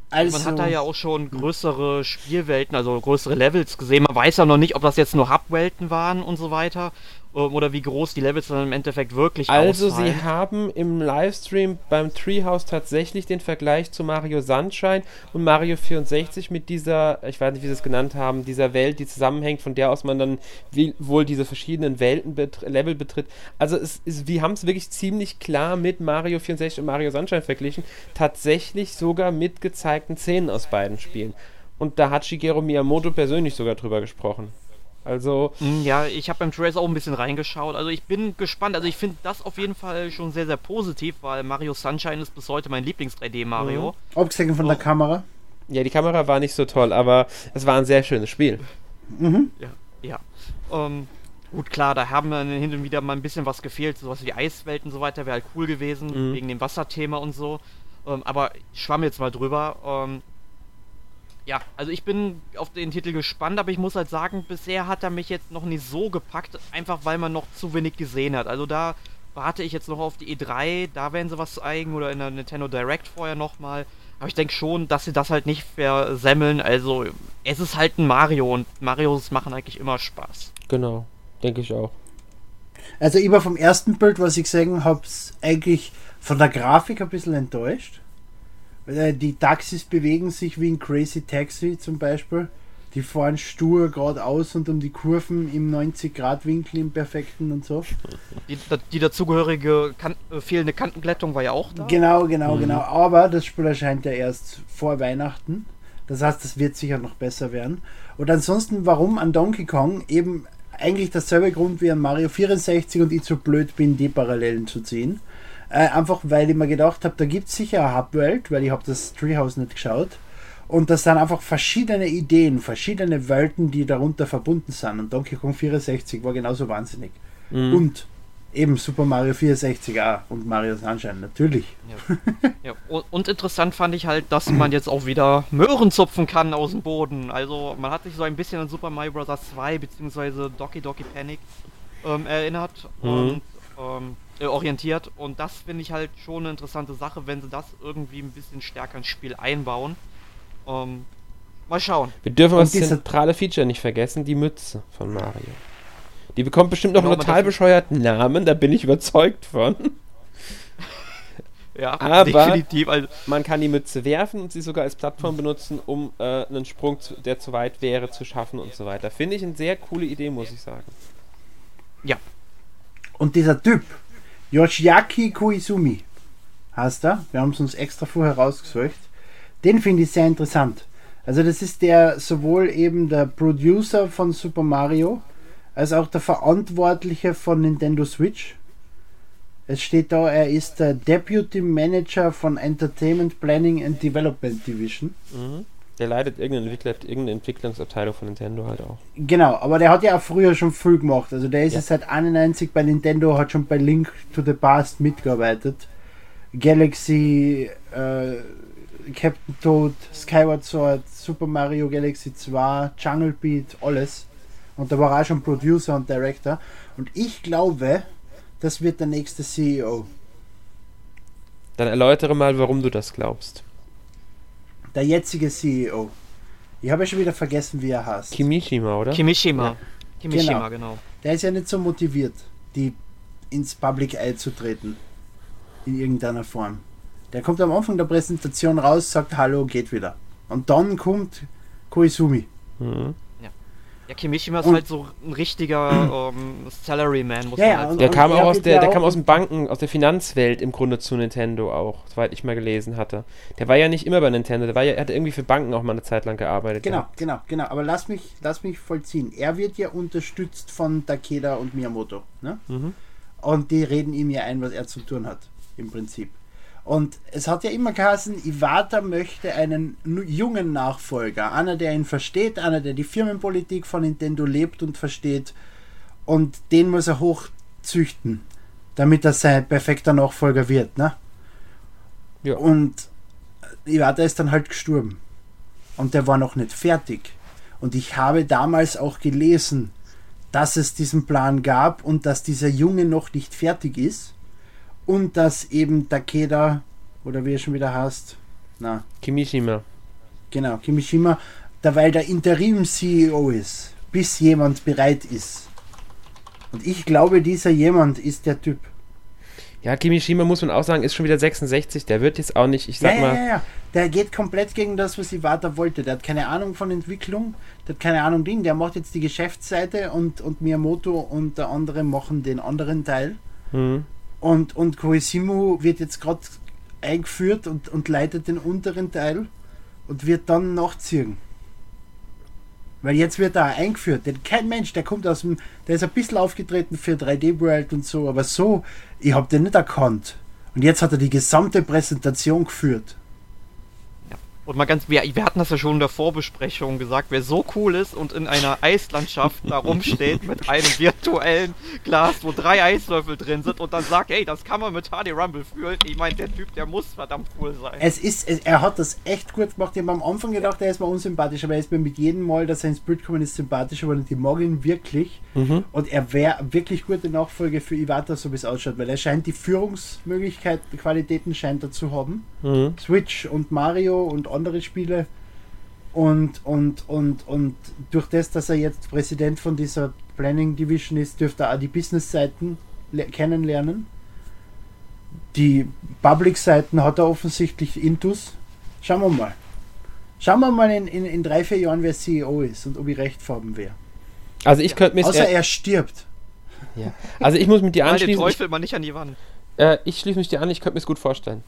Also, man hat da ja auch schon größere Spielwelten, also größere Levels gesehen. Man weiß ja noch nicht, ob das jetzt nur Hubwelten waren und so weiter. Ähm, oder wie groß die Levels dann im Endeffekt wirklich Also ausfallen. sie haben im Livestream beim Treehouse tatsächlich den Vergleich zu Mario Sunshine und Mario 64 mit dieser, ich weiß nicht, wie sie es genannt haben, dieser Welt, die zusammenhängt, von der aus man dann wohl diese verschiedenen Welten bet Level betritt. Also es ist, wir haben es wirklich ziemlich klar mit Mario 64 und Mario Sunshine verglichen. Tatsächlich sogar mit gezeigten Szenen aus beiden Spielen. Und da hat Shigeru Miyamoto persönlich sogar drüber gesprochen. Also. Mm, ja, ich habe beim Trace auch ein bisschen reingeschaut. Also ich bin gespannt. Also ich finde das auf jeden Fall schon sehr, sehr positiv, weil Mario Sunshine ist bis heute mein Lieblings-3D-Mario. Mhm. Abgesehen von oh. der Kamera. Ja, die Kamera war nicht so toll, aber es war ein sehr schönes Spiel. Mhm. Ja, ja. Ähm, gut, klar, da haben wir hin und wieder mal ein bisschen was gefehlt. Sowas wie Eiswelt und so weiter wäre halt cool gewesen, mhm. wegen dem Wasserthema und so. Ähm, aber ich schwamm jetzt mal drüber. Ähm, ja, also ich bin auf den Titel gespannt, aber ich muss halt sagen, bisher hat er mich jetzt noch nicht so gepackt, einfach weil man noch zu wenig gesehen hat. Also da warte ich jetzt noch auf die E3, da werden sie was zeigen oder in der Nintendo Direct vorher nochmal. Aber ich denke schon, dass sie das halt nicht versemmeln. Also es ist halt ein Mario und Marios machen eigentlich immer Spaß. Genau, denke ich auch. Also ich war vom ersten Bild, was ich gesehen habe, eigentlich von der Grafik ein bisschen enttäuscht. Äh, die Taxis bewegen sich wie ein Crazy Taxi zum Beispiel. Die fahren stur geradeaus und um die Kurven im 90-Grad-Winkel im perfekten und so. Die, die dazugehörige kan äh, fehlende Kantenglättung war ja auch da. Genau, genau, mhm. genau. Aber das Spiel erscheint ja erst vor Weihnachten. Das heißt, das wird sicher noch besser werden. Und ansonsten, warum an Donkey Kong? Eben eigentlich dasselbe Grund wie an Mario 64 und ich zu blöd bin, die Parallelen zu ziehen. Äh, einfach weil ich mir gedacht habe, da gibt es sicher eine Hubwelt, weil ich habe das Treehouse nicht geschaut. Und das sind einfach verschiedene Ideen, verschiedene Welten, die darunter verbunden sind. Und Donkey Kong 64 war genauso wahnsinnig. Mhm. Und eben Super Mario 64 auch und Mario Sunshine, natürlich. Ja. <laughs> ja. Und interessant fand ich halt, dass man jetzt auch wieder Möhren zupfen kann aus dem Boden. Also man hat sich so ein bisschen an Super Mario Bros. 2 bzw. Doki Doki Panic ähm, erinnert. Mhm. Und ähm, äh, orientiert. Und das finde ich halt schon eine interessante Sache, wenn sie das irgendwie ein bisschen stärker ins Spiel einbauen. Ähm, mal schauen. Wir dürfen das zentrale Feature nicht vergessen, die Mütze von Mario. Die bekommt bestimmt noch genau, einen total bescheuerten Namen, da bin ich überzeugt von. ja, <laughs> aber definitiv. Also man kann die Mütze werfen und sie sogar als Plattform benutzen, um äh, einen Sprung, der zu weit wäre, zu schaffen und so weiter. Finde ich eine sehr coole Idee, muss ich sagen. Ja. Und dieser Typ, Yoshiaki Koizumi heißt er. Wir haben es uns extra vorher rausgesucht. Den finde ich sehr interessant. Also das ist der sowohl eben der Producer von Super Mario als auch der Verantwortliche von Nintendo Switch. Es steht da, er ist der Deputy Manager von Entertainment Planning and Development Division. Mhm. Der leitet irgendeine, Entwickler, irgendeine Entwicklungsabteilung von Nintendo halt auch. Genau, aber der hat ja auch früher schon viel gemacht. Also der ist ja. seit 91 bei Nintendo, hat schon bei Link to the Past mitgearbeitet. Galaxy, äh, Captain Toad, Skyward Sword, Super Mario Galaxy 2, Jungle Beat, alles. Und da war auch schon Producer und Director. Und ich glaube, das wird der nächste CEO. Dann erläutere mal, warum du das glaubst der jetzige CEO. Ich habe ja schon wieder vergessen, wie er heißt. Kimishima, oder? Kimishima. Ja. Kimishima, genau. genau. Der ist ja nicht so motiviert, die ins Public Eye zu treten. In irgendeiner Form. Der kommt am Anfang der Präsentation raus, sagt Hallo, geht wieder. Und dann kommt Koizumi. Mhm. Ja, Kimishima ist halt so ein richtiger ähm, Salaryman, muss ja, man halt sagen. Der kam auch aus der, der kam aus dem Banken, aus der Finanzwelt im Grunde zu Nintendo auch, soweit ich mal gelesen hatte. Der war ja nicht immer bei Nintendo, der war ja, er hat irgendwie für Banken auch mal eine Zeit lang gearbeitet. Genau, gehabt. genau, genau. Aber lass mich, lass mich vollziehen. Er wird ja unterstützt von Takeda und Miyamoto. Ne? Mhm. Und die reden ihm ja ein, was er zu tun hat, im Prinzip. Und es hat ja immer geheißen, Iwata möchte einen jungen Nachfolger. Einer, der ihn versteht, einer, der die Firmenpolitik von Nintendo lebt und versteht. Und den muss er hochzüchten, damit er sein perfekter Nachfolger wird. Ne? Ja. Und Iwata ist dann halt gestorben. Und der war noch nicht fertig. Und ich habe damals auch gelesen, dass es diesen Plan gab und dass dieser Junge noch nicht fertig ist und dass eben Takeda oder wie er schon wieder heißt, na Kimishima. Genau, Kimishima, da weil der Interim-CEO ist, bis jemand bereit ist. Und ich glaube, dieser jemand ist der Typ. Ja, Kimishima muss man auch sagen, ist schon wieder 66. Der wird jetzt auch nicht, ich sag ja, mal. Ja, ja, der geht komplett gegen das, was Iwata wollte. Der hat keine Ahnung von Entwicklung, der hat keine Ahnung Ding. Der macht jetzt die Geschäftsseite und, und Miyamoto und der andere machen den anderen Teil. Mhm. Und, und Koisimu wird jetzt gerade eingeführt und, und leitet den unteren Teil und wird dann nachziehen. Weil jetzt wird er eingeführt. Denn kein Mensch, der kommt aus dem, der ist ein bisschen aufgetreten für 3D World und so, aber so, ich habe den nicht erkannt. Und jetzt hat er die gesamte Präsentation geführt. Und mal ganz, wir, wir hatten das ja schon in der Vorbesprechung gesagt, wer so cool ist und in einer Eislandschaft da rumsteht mit einem virtuellen Glas, wo drei Eiswürfel drin sind und dann sagt, ey, das kann man mit HD Rumble fühlen. Ich meine, der Typ, der muss verdammt cool sein. Es ist, es, er hat das echt gut gemacht. Ich habe am Anfang gedacht, er ist mal unsympathisch, aber er ist mir mit jedem Mal, dass er ins Bild kommen ist, sympathisch geworden. Die mag ihn wirklich. Mhm. Und er wäre wirklich gute Nachfolge für Iwata, so wie es ausschaut, weil er scheint die Führungsmöglichkeiten, Qualitäten scheint er zu haben. Mhm. Switch und Mario und andere Spiele. Und, und, und, und durch das, dass er jetzt Präsident von dieser Planning Division ist, dürfte er auch die Business-Seiten kennenlernen. Die Public-Seiten hat er offensichtlich intus. Schauen wir mal. Schauen wir mal in, in, in drei, vier Jahren, wer CEO ist und ob ich recht haben wäre. Also ich könnte mir Außer er stirbt. Ja. Also ich muss mit dir anschließen. Den Teufel man nicht an die Wand. Äh, ich schließe mich dir an, ich könnte mir es gut vorstellen.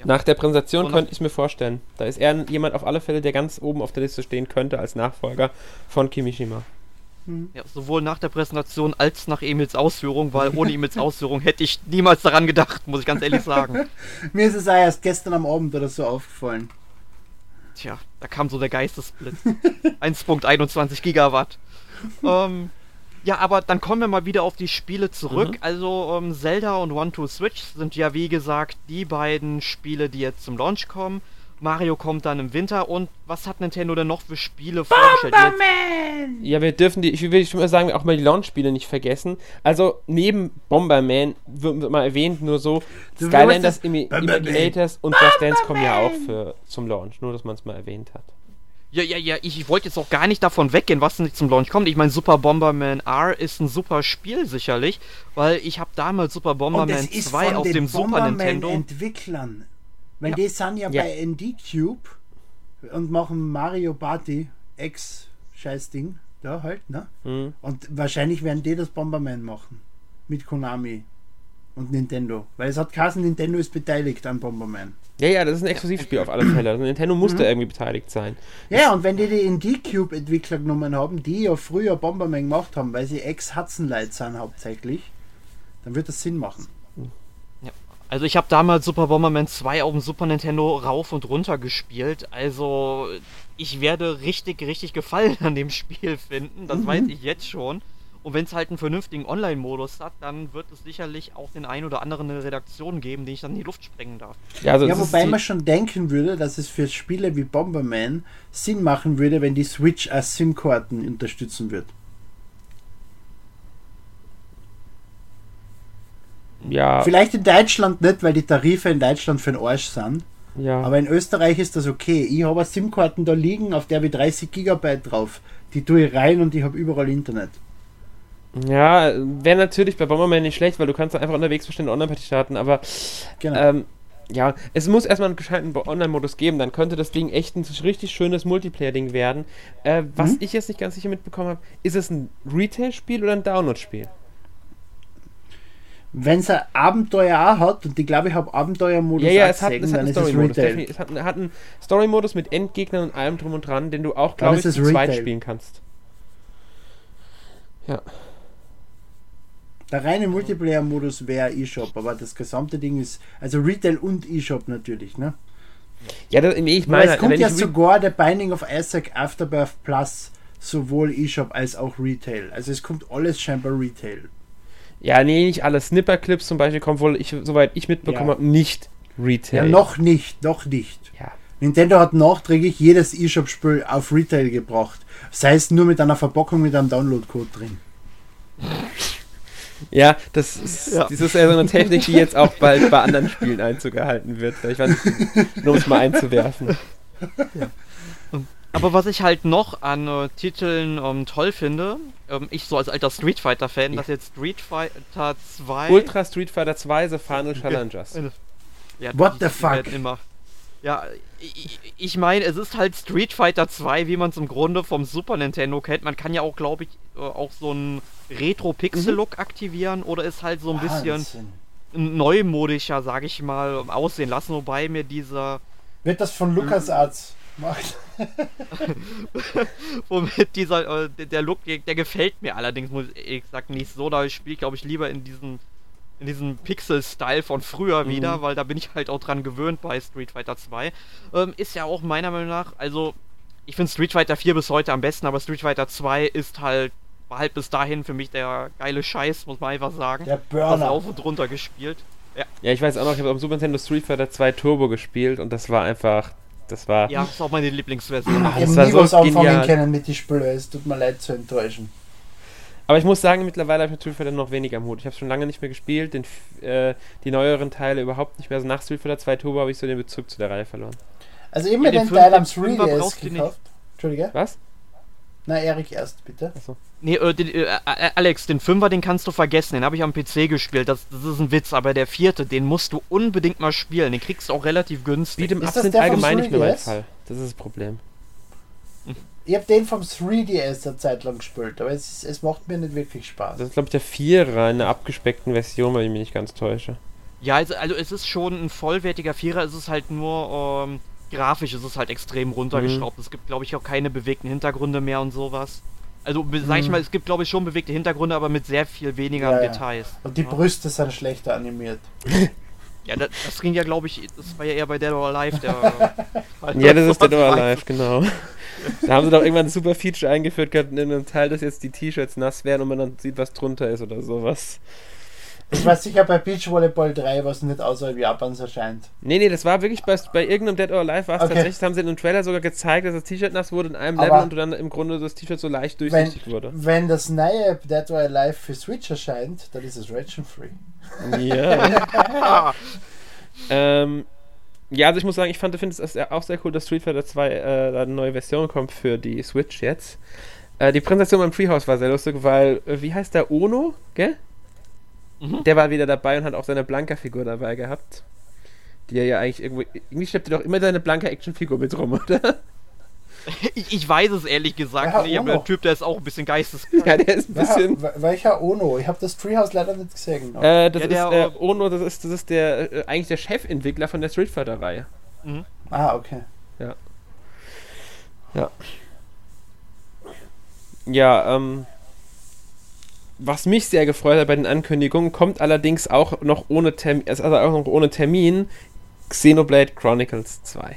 Ja. Nach der Präsentation könnte ich es mir vorstellen. Da ist er jemand auf alle Fälle, der ganz oben auf der Liste stehen könnte als Nachfolger von Kimishima. Hm. Ja, sowohl nach der Präsentation als nach Emils Ausführung, weil ohne Emils <laughs> Ausführung hätte ich niemals daran gedacht, muss ich ganz ehrlich sagen. <laughs> Mir ist es auch erst gestern am Abend oder so aufgefallen. Tja, da kam so der Geistesblitz. <laughs> 1.21 Gigawatt. ähm, ja, aber dann kommen wir mal wieder auf die Spiele zurück. Mhm. Also ähm, Zelda und One to Switch sind ja wie gesagt die beiden Spiele, die jetzt zum Launch kommen. Mario kommt dann im Winter und was hat Nintendo denn noch für Spiele vorgestellt? Bomberman! Ja, wir dürfen die, ich will schon mal sagen, auch mal die Launch-Spiele nicht vergessen. Also neben Bomberman wird, mal erwähnt, nur so Skylanders Imaginators und Just Dance kommen ja auch für, zum Launch, nur dass man es mal erwähnt hat. Ja, ja, ja, ich, ich wollte jetzt auch gar nicht davon weggehen, was nicht zum Launch kommt. Ich meine, Super Bomberman R ist ein super Spiel sicherlich, weil ich habe damals Super Bomberman 2 auf dem Super Nintendo. Entwicklern. Weil ja. die sind ja, ja. bei ND Cube und machen Mario Party X Scheißding da halt, ne? Mhm. Und wahrscheinlich werden die das Bomberman machen mit Konami und Nintendo, weil es hat Kassen Nintendo ist beteiligt an Bomberman. Ja, ja, das ist ein Exklusivspiel auf alle Fälle. Also Nintendo musste mhm. irgendwie beteiligt sein. Ja, und wenn die die in die Cube-Entwickler genommen haben, die ja früher Bomberman gemacht haben, weil sie Ex-Hudson-Light sind hauptsächlich, dann wird das Sinn machen. Ja. Also ich habe damals Super Bomberman 2 auf dem Super Nintendo rauf und runter gespielt. Also ich werde richtig, richtig Gefallen an dem Spiel finden. Das mhm. weiß ich jetzt schon. Und wenn es halt einen vernünftigen Online-Modus hat, dann wird es sicherlich auch den ein oder anderen eine Redaktion geben, die ich dann in die Luft sprengen darf. Ja, also ja wobei man schon denken würde, dass es für Spiele wie Bomberman Sinn machen würde, wenn die Switch als SIM-Karten unterstützen würde. Ja. Vielleicht in Deutschland nicht, weil die Tarife in Deutschland für den Arsch sind. Ja. Aber in Österreich ist das okay. Ich habe SIM-Karten da liegen, auf der habe ich 30 Gigabyte drauf. Die tue ich rein und ich habe überall Internet. Ja, wäre natürlich bei Bomberman nicht schlecht, weil du kannst einfach unterwegs verschiedene Online-Party starten, aber genau. ähm, ja, es muss erstmal einen gescheiten Online-Modus geben, dann könnte das Ding echt ein richtig schönes Multiplayer-Ding werden. Äh, was mhm. ich jetzt nicht ganz sicher mitbekommen habe, ist es ein Retail-Spiel oder ein Download-Spiel? Wenn es ein Abenteuer auch hat, und ich glaube, ich habe Abenteuer-Modus ja, ja, es hat, es hat einen Story-Modus. Es hat, hat einen Story-Modus mit Endgegnern und allem drum und dran, den du auch, glaube ich, zu zweit spielen kannst. Ja. Der reine Multiplayer-Modus wäre eShop, aber das gesamte Ding ist, also Retail und eShop natürlich, ne? Ja, das, ich Weil meine, es kommt ja sogar der Binding of Isaac Afterbirth Plus sowohl eShop als auch Retail. Also es kommt alles scheinbar Retail. ja, nee, nicht alle Snipper-Clips zum Beispiel kommen wohl, ich, soweit ich mitbekommen Ja. habe, nicht Ja, Retail. noch nicht, noch nicht. Ja. Nintendo hat nachträglich jedes eShop-Spiel auf Retail gebracht. Sei es nur mit einer Verpackung mit einem Download-Code drin. <laughs> Ja, das ist, Ja. das ist ja so eine Technik, die jetzt auch bald bei anderen Spielen Einzug erhalten wird. Ich weiß nicht, nur um es mal einzuwerfen. Aber was ich halt noch an äh, Titeln ähm, toll finde, ähm, ich so als alter Street Fighter-Fan, dass jetzt Street Fighter 2. Ultra Street Fighter 2 The Final Challengers. Ja, What the fuck? Immer. Ja, ich, ich meine, es ist halt Street Fighter 2, wie man es im Grunde vom Super Nintendo kennt. Man kann ja auch, glaube ich, äh, auch so einen Retro-Pixel-Look aktivieren oder ist halt so ein bisschen Wahnsinn. neumodischer, sag ich mal, aussehen lassen. Wobei mir dieser, Wird das von LucasArts gemacht? <laughs> womit dieser, äh, der- Look, der, gefällt mir allerdings, muss ich gesagt, nicht so. Da spiele ich, glaube ich, lieber in diesen in diesem Pixel-Style von früher wieder, weil da bin ich halt auch dran gewöhnt bei Street Fighter 2. Ähm, ist ja auch meiner Meinung nach, also ich finde Street Fighter 4 bis heute am besten, aber Street Fighter 2 ist halt, war halt bis dahin für mich der geile Scheiß, muss man einfach sagen. Der Das Burner. rauf und runter gespielt. Ja, ich weiß auch noch, ich habe am Super Nintendo Street Fighter 2 Turbo gespielt und das war einfach, das war, Ja, ist auch meine Lieblingsversion. Ich das habe war so genial. können mit den Spielen. Es tut mir leid zu enttäuschen. Aber ich muss sagen, mittlerweile habe ich mit Street Fighter noch weniger am Hut. Ich habe schon lange nicht mehr gespielt, den, äh, die neueren Teile überhaupt nicht mehr. Also nach Street Fighter 2 Turbo habe ich so den Bezug zu der Reihe verloren. Also eben Ja, den den Teil am fünf- Fünfer 3DS brauchst du nicht. gekauft. Entschuldige? Was? Na, Erik erst, bitte. Nee, äh, den, äh, äh, Alex, den Fünfer, den kannst du vergessen. Den habe ich am PC gespielt. Das, das ist ein Witz, aber der vierte, den musst du unbedingt mal spielen. Den kriegst du auch relativ günstig. Beat'em Ist Up das sind allgemein nicht mehr mein 3DS? Fall. Das ist das Problem. Ich habe den vom 3DS eine Zeit lang gespielt, aber es, ist- es macht mir nicht wirklich Spaß. Das ist, glaube ich, der Vierer in einer abgespeckten Version, weil ich mich nicht ganz täusche. Ja, also, also es ist schon ein vollwertiger Vierer, es ist halt nur ähm, grafisch, es ist halt extrem runtergeschraubt. Es gibt, glaube ich, auch keine bewegten Hintergründe mehr und sowas. Also, sag ich Mhm. mal, es gibt, glaube ich, schon bewegte Hintergründe, aber mit sehr viel weniger Ja, ja. Details. Und die Ja. Brüste sind schlechter animiert. <laughs> Ja, das, das ging ja, glaube ich, das war ja eher bei Dead or Alive, der. <laughs> Ja, das ist Dead or Alive, genau. Da haben sie doch irgendwann ein super Feature eingeführt gehabt in einem Teil, dass jetzt die T-Shirts nass werden und man dann sieht, was drunter ist oder sowas. Ich weiß sicher bei Beach Volleyball 3, was nicht außerhalb Japans erscheint. Nee, nee, das war wirklich bei, bei irgendeinem Dead or Alive war es Okay. tatsächlich, haben sie in einem Trailer sogar gezeigt, dass das T-Shirt nass wurde in einem Aber Level und dann im Grunde das T-Shirt so leicht Wenn, durchsichtig wurde. wenn das neue Dead or Alive für Switch erscheint, dann ist es Region-Free. Ja. Ah, <laughs> ähm, ja, also ich muss sagen, ich fand, finde es auch sehr cool, dass Street Fighter 2 äh, da eine neue Version kommt für die Switch jetzt. Äh, die Präsentation beim Treehouse war sehr lustig, weil, äh, wie heißt der Ono, gell? Mhm. Der war wieder dabei und hat auch seine Blanka-Figur dabei gehabt. Die er ja eigentlich irgendwo. Irgendwie schleppt er doch immer seine Blanka-Action-Figur mit rum, <laughs> oder? <laughs> ich, ich weiß es ehrlich gesagt Ja, nicht, aber Ono. der Typ, der ist auch ein bisschen geistes. <laughs> ja, der ist ein bisschen. Ja, wel- welcher Ono? Ich habe das Treehouse leider nicht gesehen. noch. Äh, das Ja, der, ist äh, äh, Ono, das ist, das ist der äh, eigentlich der Chefentwickler von der Street Fighter-Reihe. Mhm. Ah, okay. Ja, ähm. Was mich sehr gefreut hat bei den Ankündigungen, kommt allerdings auch noch ohne Termin, also auch noch ohne Termin, Xenoblade Chronicles 2.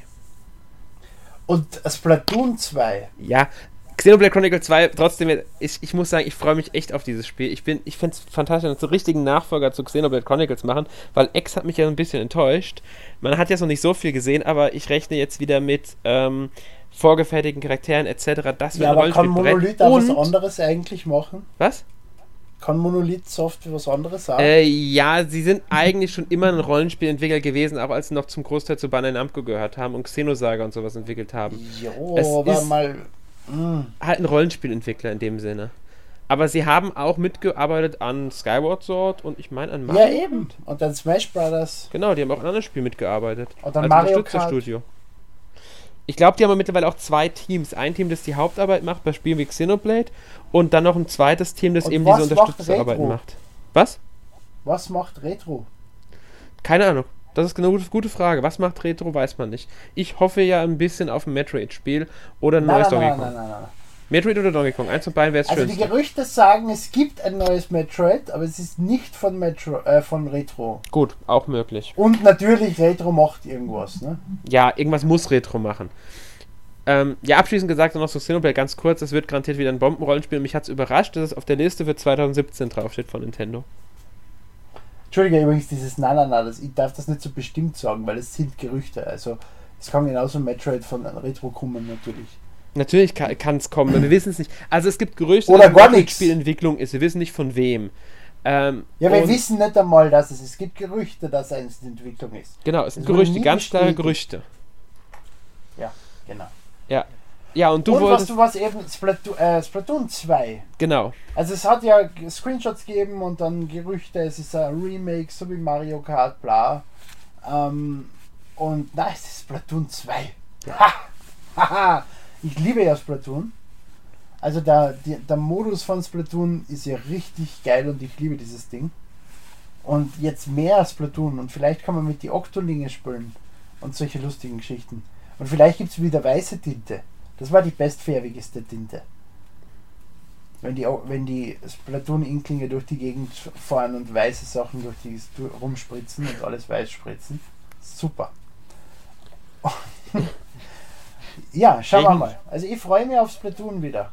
Und Splatoon 2. Ja, Xenoblade Chronicles 2, trotzdem, ich, ich muss sagen, ich freue mich echt auf dieses Spiel. Ich, bin, ich finde es fantastisch, einen richtigen Nachfolger zu Xenoblade Chronicles machen, weil X hat mich ja ein bisschen enttäuscht. Man hat jetzt noch nicht so viel gesehen, aber ich rechne jetzt wieder mit ähm, vorgefertigten Charakteren etc. Das wird Ja, aber kann. Monolith auch was anderes eigentlich machen? Was? Kann Monolith Software was anderes sagen? Äh, ja, sie sind eigentlich schon immer ein Rollenspielentwickler gewesen, auch als sie noch zum Großteil zu Bandai Namco gehört haben und Xenosaga und sowas entwickelt haben. jo, es aber ist- mal. Mh. Halt ein Rollenspielentwickler in dem Sinne. Aber sie haben auch mitgearbeitet an Skyward Sword und ich meine an Mario. Ja, eben. Und dann Smash Brothers. Genau, die haben auch an anderen Spielen mitgearbeitet. Und dann als Mario Unterstützerstudio. Ich glaube, die haben mittlerweile auch zwei Teams. Ein Team, das die Hauptarbeit macht bei Spielen wie Xenoblade und dann noch ein zweites Team, das Und eben diese macht Unterstützerarbeit Retro? macht. Was? Was macht Retro? Keine Ahnung. Das ist eine gute, Frage. Was macht Retro, weiß man nicht. Ich hoffe ja ein bisschen auf ein Metroid-Spiel oder ein Nein, neues nein, nein, Donkey nein, Kong. nein, nein. Metroid oder Donkey Kong? Eins von beiden wäre es Also schön. die Gerüchte sagen, es gibt ein neues Metroid, aber es ist nicht von Metro, äh, von Retro. Gut, auch möglich. Und natürlich Retro macht irgendwas, ne? Ja, irgendwas muss Retro machen. Ähm, ja, abschließend gesagt noch so Xenoblade ganz kurz, es wird garantiert wieder ein Bombenrollenspiel. Mich hat es überrascht, dass es auf der Liste für 2017 draufsteht von Nintendo. Entschuldige übrigens dieses Na Na Na, das, ich darf das nicht so bestimmt sagen, weil es sind Gerüchte. Also es kann genauso ein Metroid von Retro kommen natürlich. Natürlich kann es kommen, wir <clears throat> wissen es nicht. Also es gibt Gerüchte, Oder dass gar nix. Spielentwicklung ist, wir wissen nicht von wem. Ähm, Ja, wir wissen nicht einmal, dass es Es gibt Gerüchte, dass es in Entwicklung ist. Genau, es sind Gerüchte, ganz klare. Gerüchte. Ja, genau. Ja. Ja, und du Und was wolltest. du was eben Splatoon, äh, Splatoon 2. Genau. Also es hat ja Screenshots gegeben und dann Gerüchte, es ist ein Remake, so wie Mario Kart, bla. Ähm, und nein, es ist Splatoon 2. Ha! <laughs> Haha! Ich liebe ja Splatoon. Also der, die, der Modus von Splatoon ist ja richtig geil und ich liebe dieses Ding. Und jetzt mehr Splatoon und vielleicht kann man mit die Octolinge spielen und solche lustigen Geschichten. Und vielleicht gibt es wieder weiße Tinte. Das war die bestfärbigste Tinte. Wenn die, wenn die Splatoon-Inklinge durch die Gegend fahren und weiße Sachen durch die rumspritzen und alles weiß spritzen. Super. <laughs> ja, schauen wir mal. Also ich freue mich auf Splatoon wieder.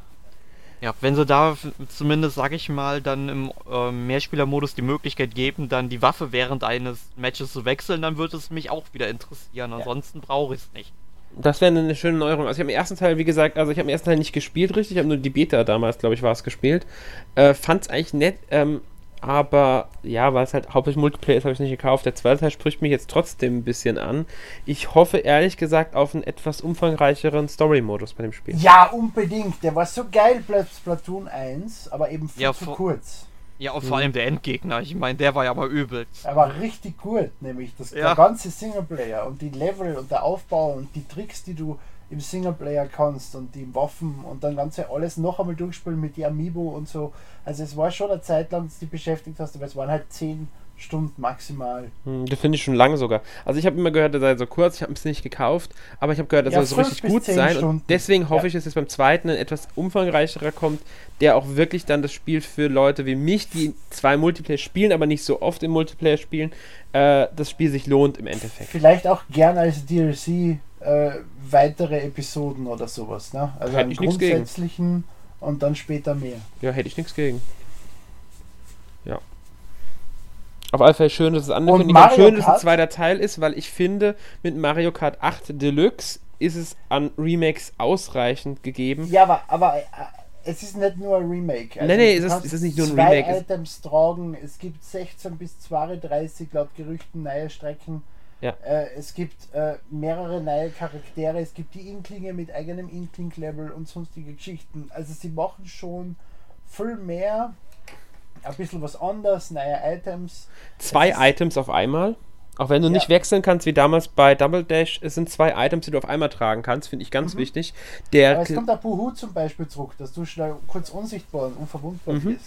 Ja, wenn sie da zumindest, sag ich mal, dann im äh, Mehrspielermodus die Möglichkeit geben, dann die Waffe während eines Matches zu wechseln, dann würde es mich auch wieder interessieren. Ansonsten brauche ich es nicht. Das wäre eine schöne Neuerung. Also ich habe im ersten Teil, wie gesagt, also ich habe im ersten Teil nicht gespielt richtig, ich habe nur die Beta damals, glaube ich, war es gespielt. Äh, Fand es eigentlich nett, ähm, aber ja, weil es halt hauptsächlich Multiplayer ist, habe ich nicht gekauft. Der zweite Teil spricht mich jetzt trotzdem ein bisschen an. Ich hoffe ehrlich gesagt auf einen etwas umfangreicheren Story-Modus bei dem Spiel. Ja, unbedingt. Der war so geil bei Splatoon 1, aber eben viel Ja, zu vor- kurz. Ja, und vor allem der Endgegner. Ich meine, der war ja mal übelst. Er war richtig gut, nämlich das, Ja. der ganze Singleplayer und die Level und der Aufbau und die Tricks, die du im Singleplayer kannst und die Waffen und dann ganze alles noch einmal durchspielen mit die Amiibo und so. Also es war schon eine Zeit lang, dass du dich beschäftigt hast, aber es waren halt 10 Stunden maximal. Hm, das finde ich schon lange sogar. Also ich habe immer gehört, er sei so kurz, ich habe es nicht gekauft, aber ich habe gehört, er Ja, soll so richtig gut zehn sein. Stunden. Und deswegen hoffe Ja. ich, dass jetzt beim zweiten ein etwas umfangreicherer kommt, der auch wirklich dann das Spiel für Leute wie mich, die zwei Multiplayer spielen, aber nicht so oft im Multiplayer spielen, äh, das Spiel sich lohnt im Endeffekt. Vielleicht auch gern als DLC äh, weitere Episoden oder sowas. Ne? Also Hätte einen grundsätzlichen und dann später mehr. Ja, hätte ich nichts gegen. Ja. Auf alle Fälle schön, dass es angekündigt Mario Schön, dass es ein zweiter Teil ist, weil ich finde, mit Mario Kart 8 Deluxe ist es an Remakes ausreichend gegeben. Ja, aber, aber äh, es ist nicht nur ein Remake. Also Nee, nee, du es ist- es ist nicht nur ein Remake, es- Items tragen. Es gibt 16 bis 32 laut Gerüchten neue Strecken. Ja. Äh, es gibt äh, mehrere neue Charaktere. Es gibt die Inklinge mit eigenem Inkling-Level und sonstige Geschichten. Also sie machen schon viel mehr. Ein bisschen was anderes, neue Items. zwei Items auf einmal. Auch wenn du Ja. nicht wechseln kannst, wie damals bei Double Dash, es sind zwei Items, die du auf einmal tragen kannst, finde ich ganz wichtig. Der, Mhm. Aber es kommt auch Buhu zum Beispiel zurück, dass du schnell kurz unsichtbar und unverwundbar Mhm. bist.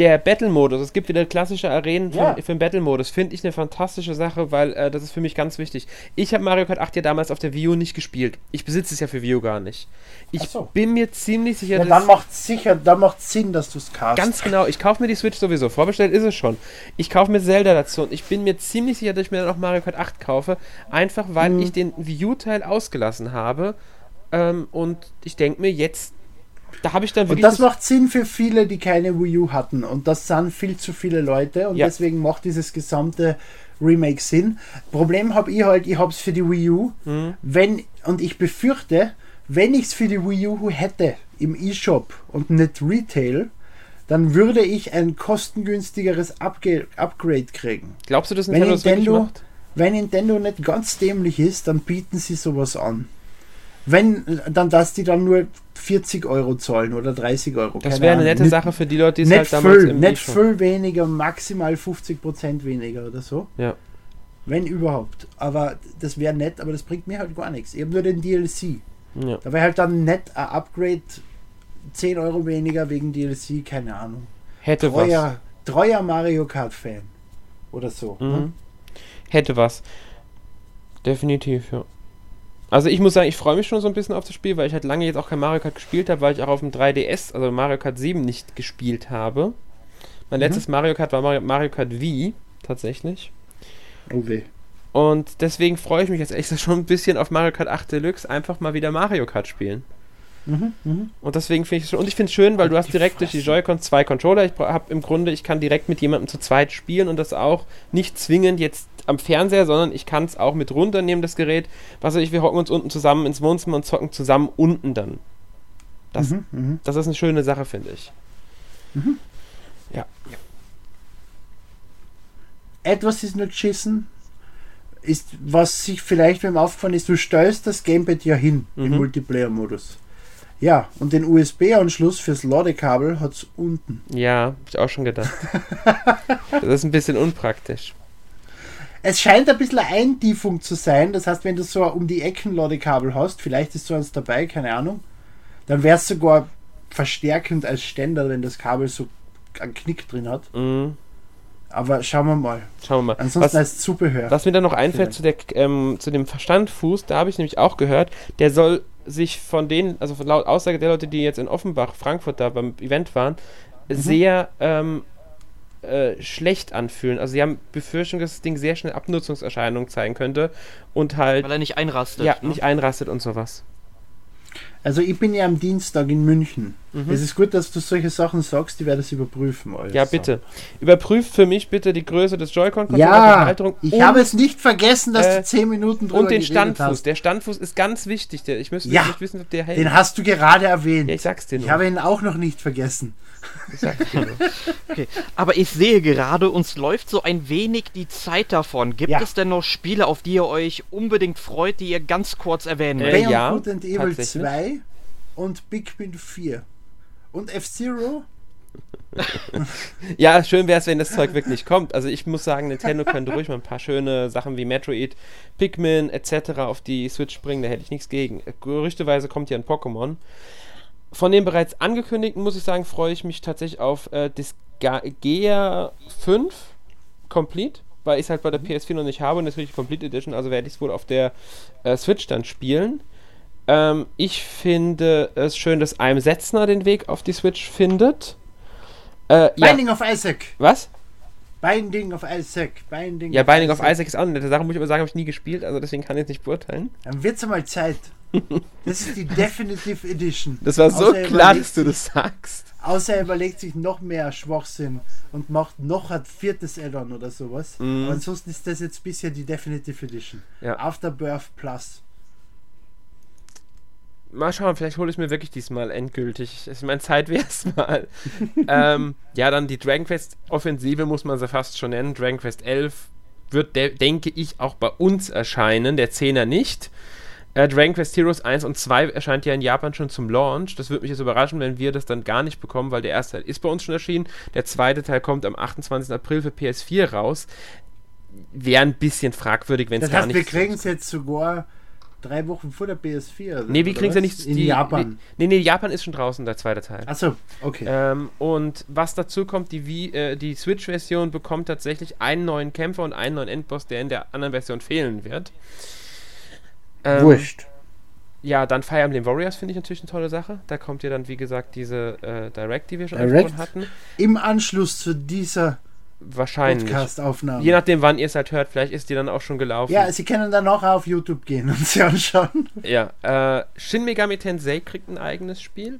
Der Battle-Modus, es gibt wieder klassische Arenen für, Ja. für den Battle-Modus, finde ich eine fantastische Sache, weil äh, das ist für mich ganz wichtig. Ich habe Mario Kart 8 ja damals auf der Wii U nicht gespielt. Ich besitze es ja für Wii U gar nicht. Ich so. bin mir ziemlich sicher, Ja, dass dann macht sicher, dann macht Sinn, dass du es cast. Ganz genau, ich kaufe mir die Switch sowieso. Vorbestellt ist es schon. Ich kaufe mir Zelda dazu und ich bin mir ziemlich sicher, dass ich mir dann auch Mario Kart 8 kaufe. Einfach weil Mhm. ich den Wii U-Teil ausgelassen habe. Ähm, und ich denke mir jetzt, da habe ich dann Und das macht Sinn für viele, die keine Wii U hatten. Und das sind viel zu viele Leute. Und Ja. deswegen macht dieses gesamte Remake Sinn. Problem habe ich halt, ich habe es für die Wii U. Mhm. Wenn, und ich befürchte, wenn ich es für die Wii U hätte im E-Shop und nicht Retail, dann würde ich ein kostengünstigeres Upge Upgrade kriegen. glaubst du, dass Wenn Nintendo das wirklich Nintendo, macht? wenn Nintendo nicht ganz dämlich ist, dann bieten sie sowas an. Wenn, dann, dass die dann nur 40 Euro zahlen oder 30 Euro. Das wäre eine nette Sache für die Leute, die es halt damals viel, im nicht viel weniger, maximal 50% weniger oder so. Ja. Wenn überhaupt. Aber das wäre nett, aber das bringt mir halt gar nichts. Ich habe nur den DLC. Ja. Da wäre halt dann nett ein Upgrade 10 Euro weniger wegen DLC, keine Ahnung. Hätte was. Treuer, treuer Mario Kart-Fan. Oder so. Ne? Mhm. Hätte was. Definitiv, ja. Also ich muss sagen, ich freue mich schon so ein bisschen auf das Spiel, weil ich halt lange jetzt auch kein Mario Kart gespielt habe, weil ich auch auf dem 3DS, also Mario Kart 7 nicht gespielt habe. Mein Mhm. letztes Mario Kart war Mario, Mario Kart Wii, tatsächlich. Oh weh. Und deswegen freue ich mich jetzt echt <laughs> schon ein bisschen auf Mario Kart 8 Deluxe, einfach mal wieder Mario Kart spielen. Mhm, mhm. Und deswegen finde ich es schon, und ich finde es schön, weil du hast direkt durch die Fresse. Joy-Con zwei Controller. Ich habe im Grunde, ich kann direkt mit jemandem zu zweit spielen und das auch nicht zwingend jetzt am Fernseher, sondern ich kann es auch mit runternehmen, das Gerät. Was weiß ich, wir hocken uns unten zusammen ins Wohnzimmer und zocken zusammen unten dann. Das, Mhm, mhm. das ist eine schöne Sache, finde ich. Ja. Etwas ist nur geschissen, ist, was sich vielleicht beim aufgefallen ist, du stellst das Gamepad ja hin im Mhm. Multiplayer-Modus. Ja, und den USB-Anschluss fürs Ladekabel hat es unten. Ja, hab ich auch schon gedacht. <laughs> das ist ein bisschen unpraktisch. Es scheint ein bisschen eine Eintiefung zu sein. Das heißt, wenn du so um die Ecken Ladekabel hast, vielleicht ist so eins dabei, keine Ahnung, dann wäre es sogar verstärkend als Ständer, wenn das Kabel so einen Knick drin hat. Mhm. Aber schauen wir mal. Schauen wir mal. Ansonsten Was, als Zubehör. Was mir dann noch einfällt zu, der, ähm, zu dem Verstandfuß, da habe ich nämlich auch gehört, der soll sich von denen, also von laut Aussage der Leute, die jetzt in Offenbach, Frankfurt da beim Event waren, sehr ähm, äh, schlecht anfühlen. Also sie haben Befürchtung, dass das Ding sehr schnell Abnutzungserscheinungen zeigen könnte und halt Weil er nicht einrastet. ja, ne? nicht einrastet und sowas. Also ich bin ja am Dienstag in München. Mhm. Es ist gut, dass du solche Sachen sagst, die werde das überprüfen. Alles. Ja, bitte. Überprüft für mich bitte die Größe des Joy-Con, die Ja, ich und, habe es nicht vergessen, dass äh, du 10 Minuten drüber und den Standfuß. hast. Der Standfuß ist ganz wichtig. Der, ich müsste Ja, nicht wissen, ob der hält. Den hast du gerade erwähnt. ja, ich sag's dir ich nur. habe ihn auch noch nicht vergessen. Ich sag's dir nur. <laughs> Okay. Aber ich sehe gerade, uns läuft so ein wenig die Zeit davon. Gibt Ja. es denn noch Spiele, auf die ihr euch unbedingt freut, die ihr ganz kurz erwähnen Äh, wollt? ja, Beyond Good and Evil tatsächlich. 2 und Big Bin 4. Und F-Zero? <laughs> Ja, schön wäre es, wenn das Zeug wirklich kommt. Also ich muss sagen, Nintendo könnte ruhig mal ein paar schöne Sachen wie Metroid, Pikmin etc. auf die Switch bringen, da hätte ich nichts gegen. Gerüchteweise kommt ja ein Pokémon. Von den bereits angekündigten, muss ich sagen, freue ich mich tatsächlich auf äh, Disgaea 5 Complete, weil ich es halt bei der PS4 noch nicht habe und das ist die Complete Edition, also werde ich es wohl auf der äh, Switch dann spielen. Ähm, ich finde es schön, dass einem Setzner den Weg auf die Switch findet. Äh, ja. Binding of Isaac. Was? Binding of Isaac. Binding Ja, Binding of Isaac ist auch eine nette Sache, muss ich aber sagen, habe ich nie gespielt, also deswegen kann ich es nicht beurteilen. Dann wird's einmal Zeit. <laughs> Das ist die Definitive Edition. Das war so Außer er klar, dass du das sagst. Außer er überlegt sich noch mehr Schwachsinn und macht noch ein viertes Add-on oder sowas. Mhm. Aber ansonsten ist das jetzt bisher die Definitive Edition. Ja. Afterbirth Plus. Mal schauen, vielleicht hole ich mir wirklich diesmal endgültig. Ich meine, Zeit wäre es <laughs> mal. ähm, ja, dann die Dragon Quest Offensive muss man sie fast schon nennen. Dragon Quest 11 wird, de denke ich, auch bei uns erscheinen, der 10er nicht. Äh, Dragon Quest Heroes 1 und 2 erscheint ja in Japan schon zum Launch. Das würde mich jetzt überraschen, wenn wir das dann gar nicht bekommen, weil der erste Teil ist bei uns schon erschienen. Der zweite Teil kommt am 28. April für PS4 raus. Wäre ein bisschen fragwürdig, wenn es Das gar heißt, nicht wir kriegen es jetzt sogar drei Wochen vor der PS4. Oder? Nee, wir oder kriegen ja nicht. In die, Japan. Nee, nee, Japan ist schon draußen, der zweite Teil. Achso, okay. Ähm, und was dazu kommt, die, Wii- äh, die Switch-Version bekommt tatsächlich einen neuen Kämpfer und einen neuen Endboss, der in der anderen Version fehlen wird. Ähm, Wurscht. Ja, dann Fire Emblem Warriors finde ich natürlich eine tolle Sache. Da kommt ja dann, wie gesagt, diese äh, Direct, die wir schon Direct? hatten. Im Anschluss zu dieser Wahrscheinlich. Podcast-Aufnahme. Je nachdem, wann ihr es halt hört, vielleicht ist die dann auch schon gelaufen. Ja, Sie können dann auch auf YouTube gehen und sie anschauen. Ja, äh, Shin Megami Tensei kriegt ein eigenes Spiel.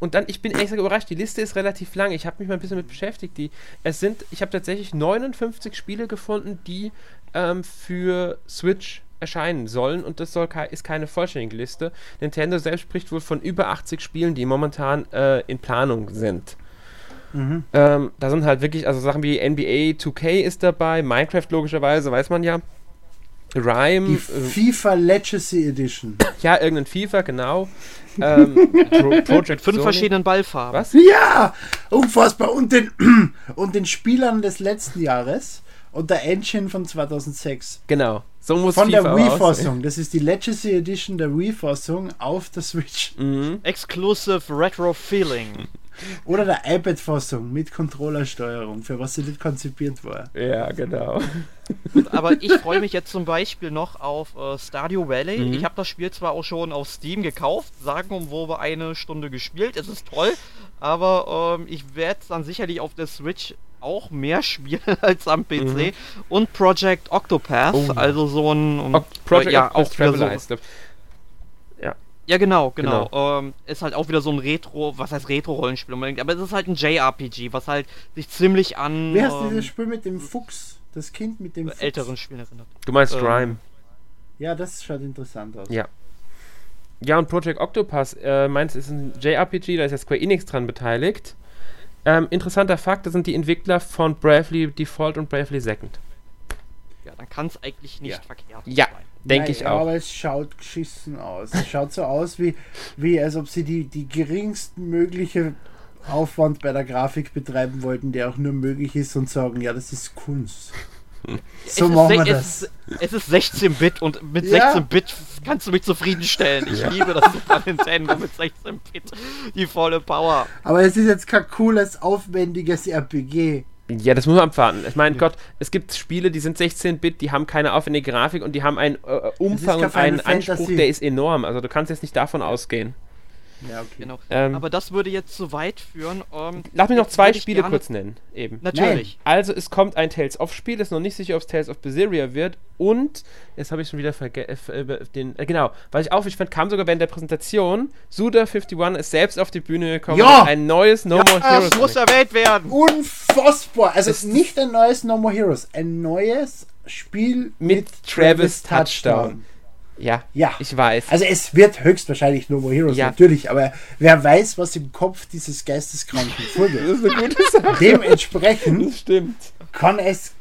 Und dann, ich bin ehrlich gesagt überrascht, die Liste ist relativ lang. Ich habe mich mal ein bisschen mit beschäftigt. Die, es sind, ich habe tatsächlich 59 Spiele gefunden, die ähm, für Switch erscheinen sollen. Und das soll, ist keine vollständige Liste. Nintendo selbst spricht wohl von über 80 Spielen, die momentan äh, in Planung sind. Mhm. Ähm, da sind halt wirklich, also Sachen wie NBA 2K ist dabei, Minecraft logischerweise, weiß man ja. Rhyme, Die äh, FIFA Legacy Edition. ja, irgendein FIFA, genau. ähm, <laughs> Pro Project fünf Sony. verschiedenen Ballfarben. Was? Ja, unfassbar. Und den, <clears throat> und den Spielern des letzten Jahres und der Engine von 2006. Genau. So muss Von der FIFA aussehen. Wii-Fassung. Das ist die Legacy Edition der Wii-Fassung auf der Switch. Mhm. Exclusive Retro Feeling. Oder der iPad-Fassung mit Controllersteuerung, für was sie nicht konzipiert war. Ja, genau. Aber ich freue mich jetzt zum Beispiel noch auf äh, Stardew Valley. Mhm. Ich habe das Spiel zwar auch schon auf Steam gekauft, sagen um wo wir eine Stunde gespielt. Es ist toll, aber ähm, ich werde es dann sicherlich auf der Switch auch mehr spielen <laughs> als am PC. Mhm. Und Project Octopath, oh. also so ein. Um, ähm, Project äh, ja, auch Traveler so, ja, genau, genau. genau. Ähm, ist halt auch wieder so ein Retro, was heißt Retro-Rollenspiel unbedingt, aber es ist halt ein JRPG, was halt sich ziemlich an. Wie heißt ähm, dieses Spiel mit dem Fuchs? Das Kind mit dem Fuchs? älteren Spielen erinnert. Du meinst ähm, Rhyme. Ja, das schaut interessant aus. Ja. Ja, und Project Octopus, äh, meinst ist ein JRPG, da ist ja Square Enix dran beteiligt. Ähm, interessanter Fakt, das sind die Entwickler von Bravely Default und Bravely Second. Ja, dann kann es eigentlich nicht ja. verkehrt ja. sein. Denke ich auch. Aber es schaut geschissen aus. Es schaut so aus, wie, wie als ob sie die, die geringsten mögliche Aufwand bei der Grafik betreiben wollten, der auch nur möglich ist und sagen, ja, das ist Kunst. So machen wir das. Es ist, 16-Bit und mit ja. 16-Bit kannst du mich zufriedenstellen. Ich ja. liebe das Super Nintendo mit 16-Bit. Die volle Power. Aber es ist jetzt kein cooles, aufwendiges RPG. Ja, das muss man abwarten. Ich meine, Gott, es gibt Spiele, die sind 16-Bit, die haben keine aufwendige Grafik und die haben einen äh, Umfang und einen Anspruch, der ist enorm. Also du kannst jetzt nicht davon ausgehen. Ja, okay. Genau. Ähm, Aber das würde jetzt zu weit führen. Ähm, Lass mich noch zwei Spiele kurz nennen. Eben. Natürlich. Nein. Also es kommt ein Tales of Spiel, ist noch nicht sicher, ob es Tales of Berseria wird. Und, jetzt habe ich schon wieder vergessen, äh, den, äh, genau, was ich auch wichtig fand, kam sogar während der Präsentation, Suda51 ist selbst auf die Bühne gekommen. Ja! Ein neues No ja, More Heroes. Das muss erwähnt werden. Unfassbar. Also es ist nicht ein neues No More Heroes, ein neues Spiel mit, mit Travis, Travis Touchdown. Touchdown. Ja, ja, ich weiß. Also es wird höchstwahrscheinlich No More Heroes, ja. natürlich, aber wer weiß, was im Kopf dieses Geisteskranken vorgeht. <laughs> das ist eine gute Sache. Dementsprechend das stimmt. kann es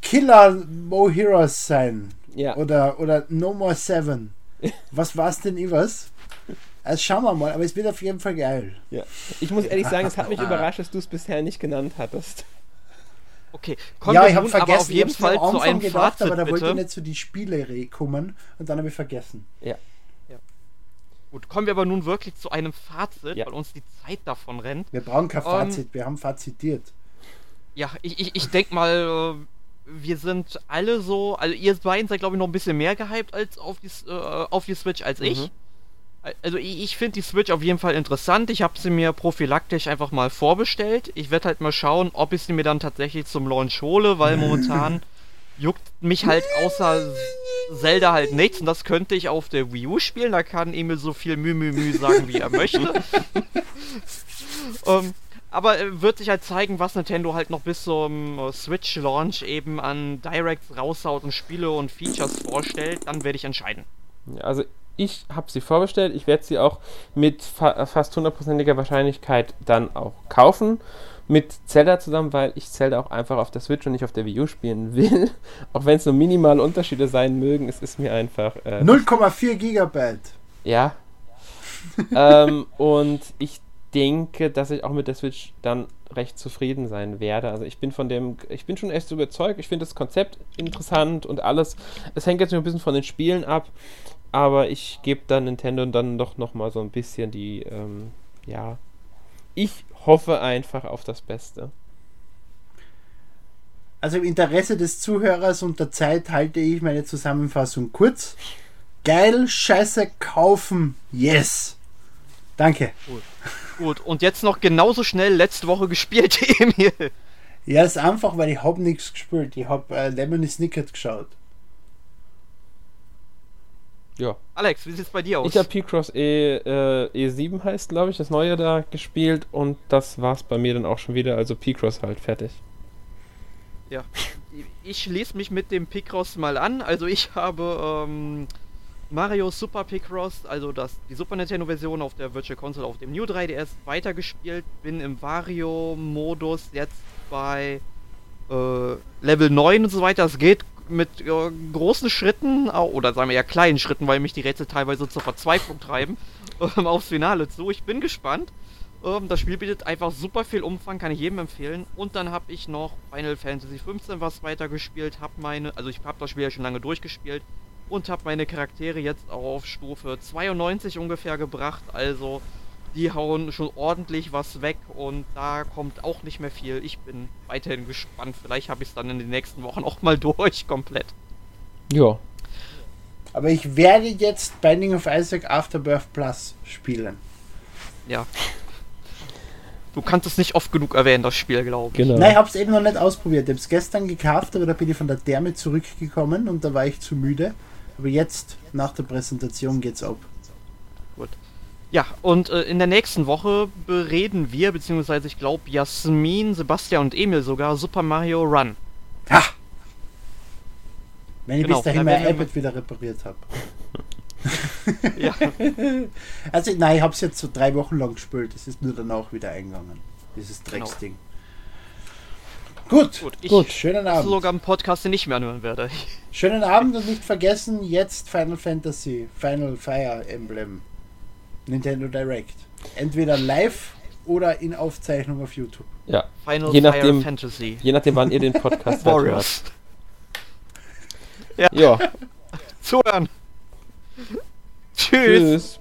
Killer Mo Heroes sein. Ja. Oder, oder No More Seven. Was war es denn, Ivers? Also schauen wir mal, aber es wird auf jeden Fall geil. Ja. Ich muss ehrlich sagen, es hat mich <laughs> überrascht, dass du es bisher nicht genannt hattest. Okay, kommen ja, ich habe vergessen, auf jeden Fall zu einem gedacht, Fazit, aber da wollte ich nicht zu die Spiele kommen und dann habe ich vergessen. Ja. ja. Gut, kommen wir aber nun wirklich zu einem Fazit, ja. weil uns die Zeit davon rennt. Wir brauchen kein ähm, Fazit, um, wir haben fazitiert. Ja, ich, ich, ich denke mal, äh, wir sind alle so, also ihr beiden seid glaube ich noch ein bisschen mehr gehypt als auf die, äh, auf die Switch als mhm. Ich. Also ich, ich finde die Switch auf jeden Fall interessant. Ich habe sie mir prophylaktisch einfach mal vorbestellt. Ich werde halt mal schauen, ob ich sie mir dann tatsächlich zum Launch hole, weil momentan <laughs> juckt mich halt außer Zelda halt nichts und das könnte ich auf der Wii U spielen. Da kann Emil so viel Müh, Müh, Müh sagen, wie er möchte. um, <laughs> ähm, aber äh, wird sich halt zeigen, was Nintendo halt noch bis zum äh, Switch-Launch eben an Directs raushaut und Spiele und Features vorstellt. Dann werde ich entscheiden. Also ich habe sie vorbestellt. Ich werde sie auch mit fa fast hundertprozentiger Wahrscheinlichkeit dann auch kaufen. Mit Zelda zusammen, weil ich Zelda auch einfach auf der Switch und nicht auf der Wii U spielen <laughs> will. auch wenn es nur minimale Unterschiede sein mögen, es ist mir einfach. Äh, 0,4 Gigabyte. Ja. <laughs> ähm, und ich denke, dass ich auch mit der Switch dann recht zufrieden sein werde. Also ich bin von dem, ich bin schon echt überzeugt. Ich finde das Konzept interessant und alles. Es hängt jetzt nur ein bisschen von den Spielen ab aber ich gebe dann Nintendo dann doch noch mal so ein bisschen die, ähm, ja, ich hoffe einfach auf das Beste. Also im Interesse des Zuhörers und der Zeit halte ich meine Zusammenfassung kurz. Geil, scheiße, kaufen, yes. Danke. Gut. Gut, und jetzt noch genauso schnell letzte Woche gespielt, <laughs> Emil. Ja, ist einfach, weil ich habe nichts gespielt. Ich habe äh, Lemony Snicket geschaut. Ja. Alex, wie sieht's bei dir aus? Ich habe P-Cross e, äh, E7 heißt, glaube ich, das neue da gespielt und das war's bei mir dann auch schon wieder. Also P-Cross halt fertig. Ja. Ich schließe mich mit dem Picross mal an. Also ich habe ähm, Mario Super Picross, also das, die Super Nintendo Version auf der Virtual Console auf dem New 3DS weitergespielt. Bin im Wario-Modus jetzt bei äh, Level 9 und so weiter. Es geht mit äh, großen Schritten, oder sagen wir ja kleinen Schritten, weil mich die Rätsel teilweise zur Verzweiflung treiben, <laughs> ähm, aufs Finale zu. Ich bin gespannt. Ähm, das Spiel bietet einfach super viel Umfang, kann ich jedem empfehlen. Und dann habe ich noch Final Fantasy XV was weitergespielt, habe meine, also ich habe das Spiel ja schon lange durchgespielt und habe meine Charaktere jetzt auch auf Stufe 92 ungefähr gebracht. Also die hauen schon ordentlich was weg und da kommt auch nicht mehr viel. Ich bin weiterhin gespannt. Vielleicht habe ich es dann in den nächsten Wochen <laughs> auch mal durch komplett. Ja. Aber ich werde jetzt Binding of Isaac Afterbirth Plus spielen. Ja. Du kannst es nicht oft genug erwähnen, das Spiel, glaube ich. Genau. Nein, ich habe es eben noch nicht ausprobiert. Ich habe es gestern gekauft, aber da bin ich von der Therme zurückgekommen und da war ich zu müde. Aber jetzt, nach der Präsentation, geht's ab. Gut. Ja, und äh, in der nächsten Woche bereden wir, beziehungsweise ich glaube Jasmin, Sebastian und Emil sogar, Super Mario Run. Ha! Wenn ich Genau, bis dahin da mein iPad wieder repariert habe. <laughs> Ja, <laughs> Also, nein, ich habe es jetzt so drei Wochen lang gespielt. Es ist nur danach wieder eingegangen. Dieses Genau. Drecksding. Gut. gut. Ich Gut, schönen Abend. sogar ein Podcast, den ich mir anhören werde. Schönen Abend und nicht vergessen, jetzt Final Fantasy, Final Fire Emblem, Nintendo Direct. Entweder live oder in Aufzeichnung auf YouTube. Ja. Final Je Fire nachdem- Fantasy. Je nachdem, wann ihr den Podcast <laughs> hört. Warriors. Ja. <laughs> Zuhören. Tschüss. Tschüss.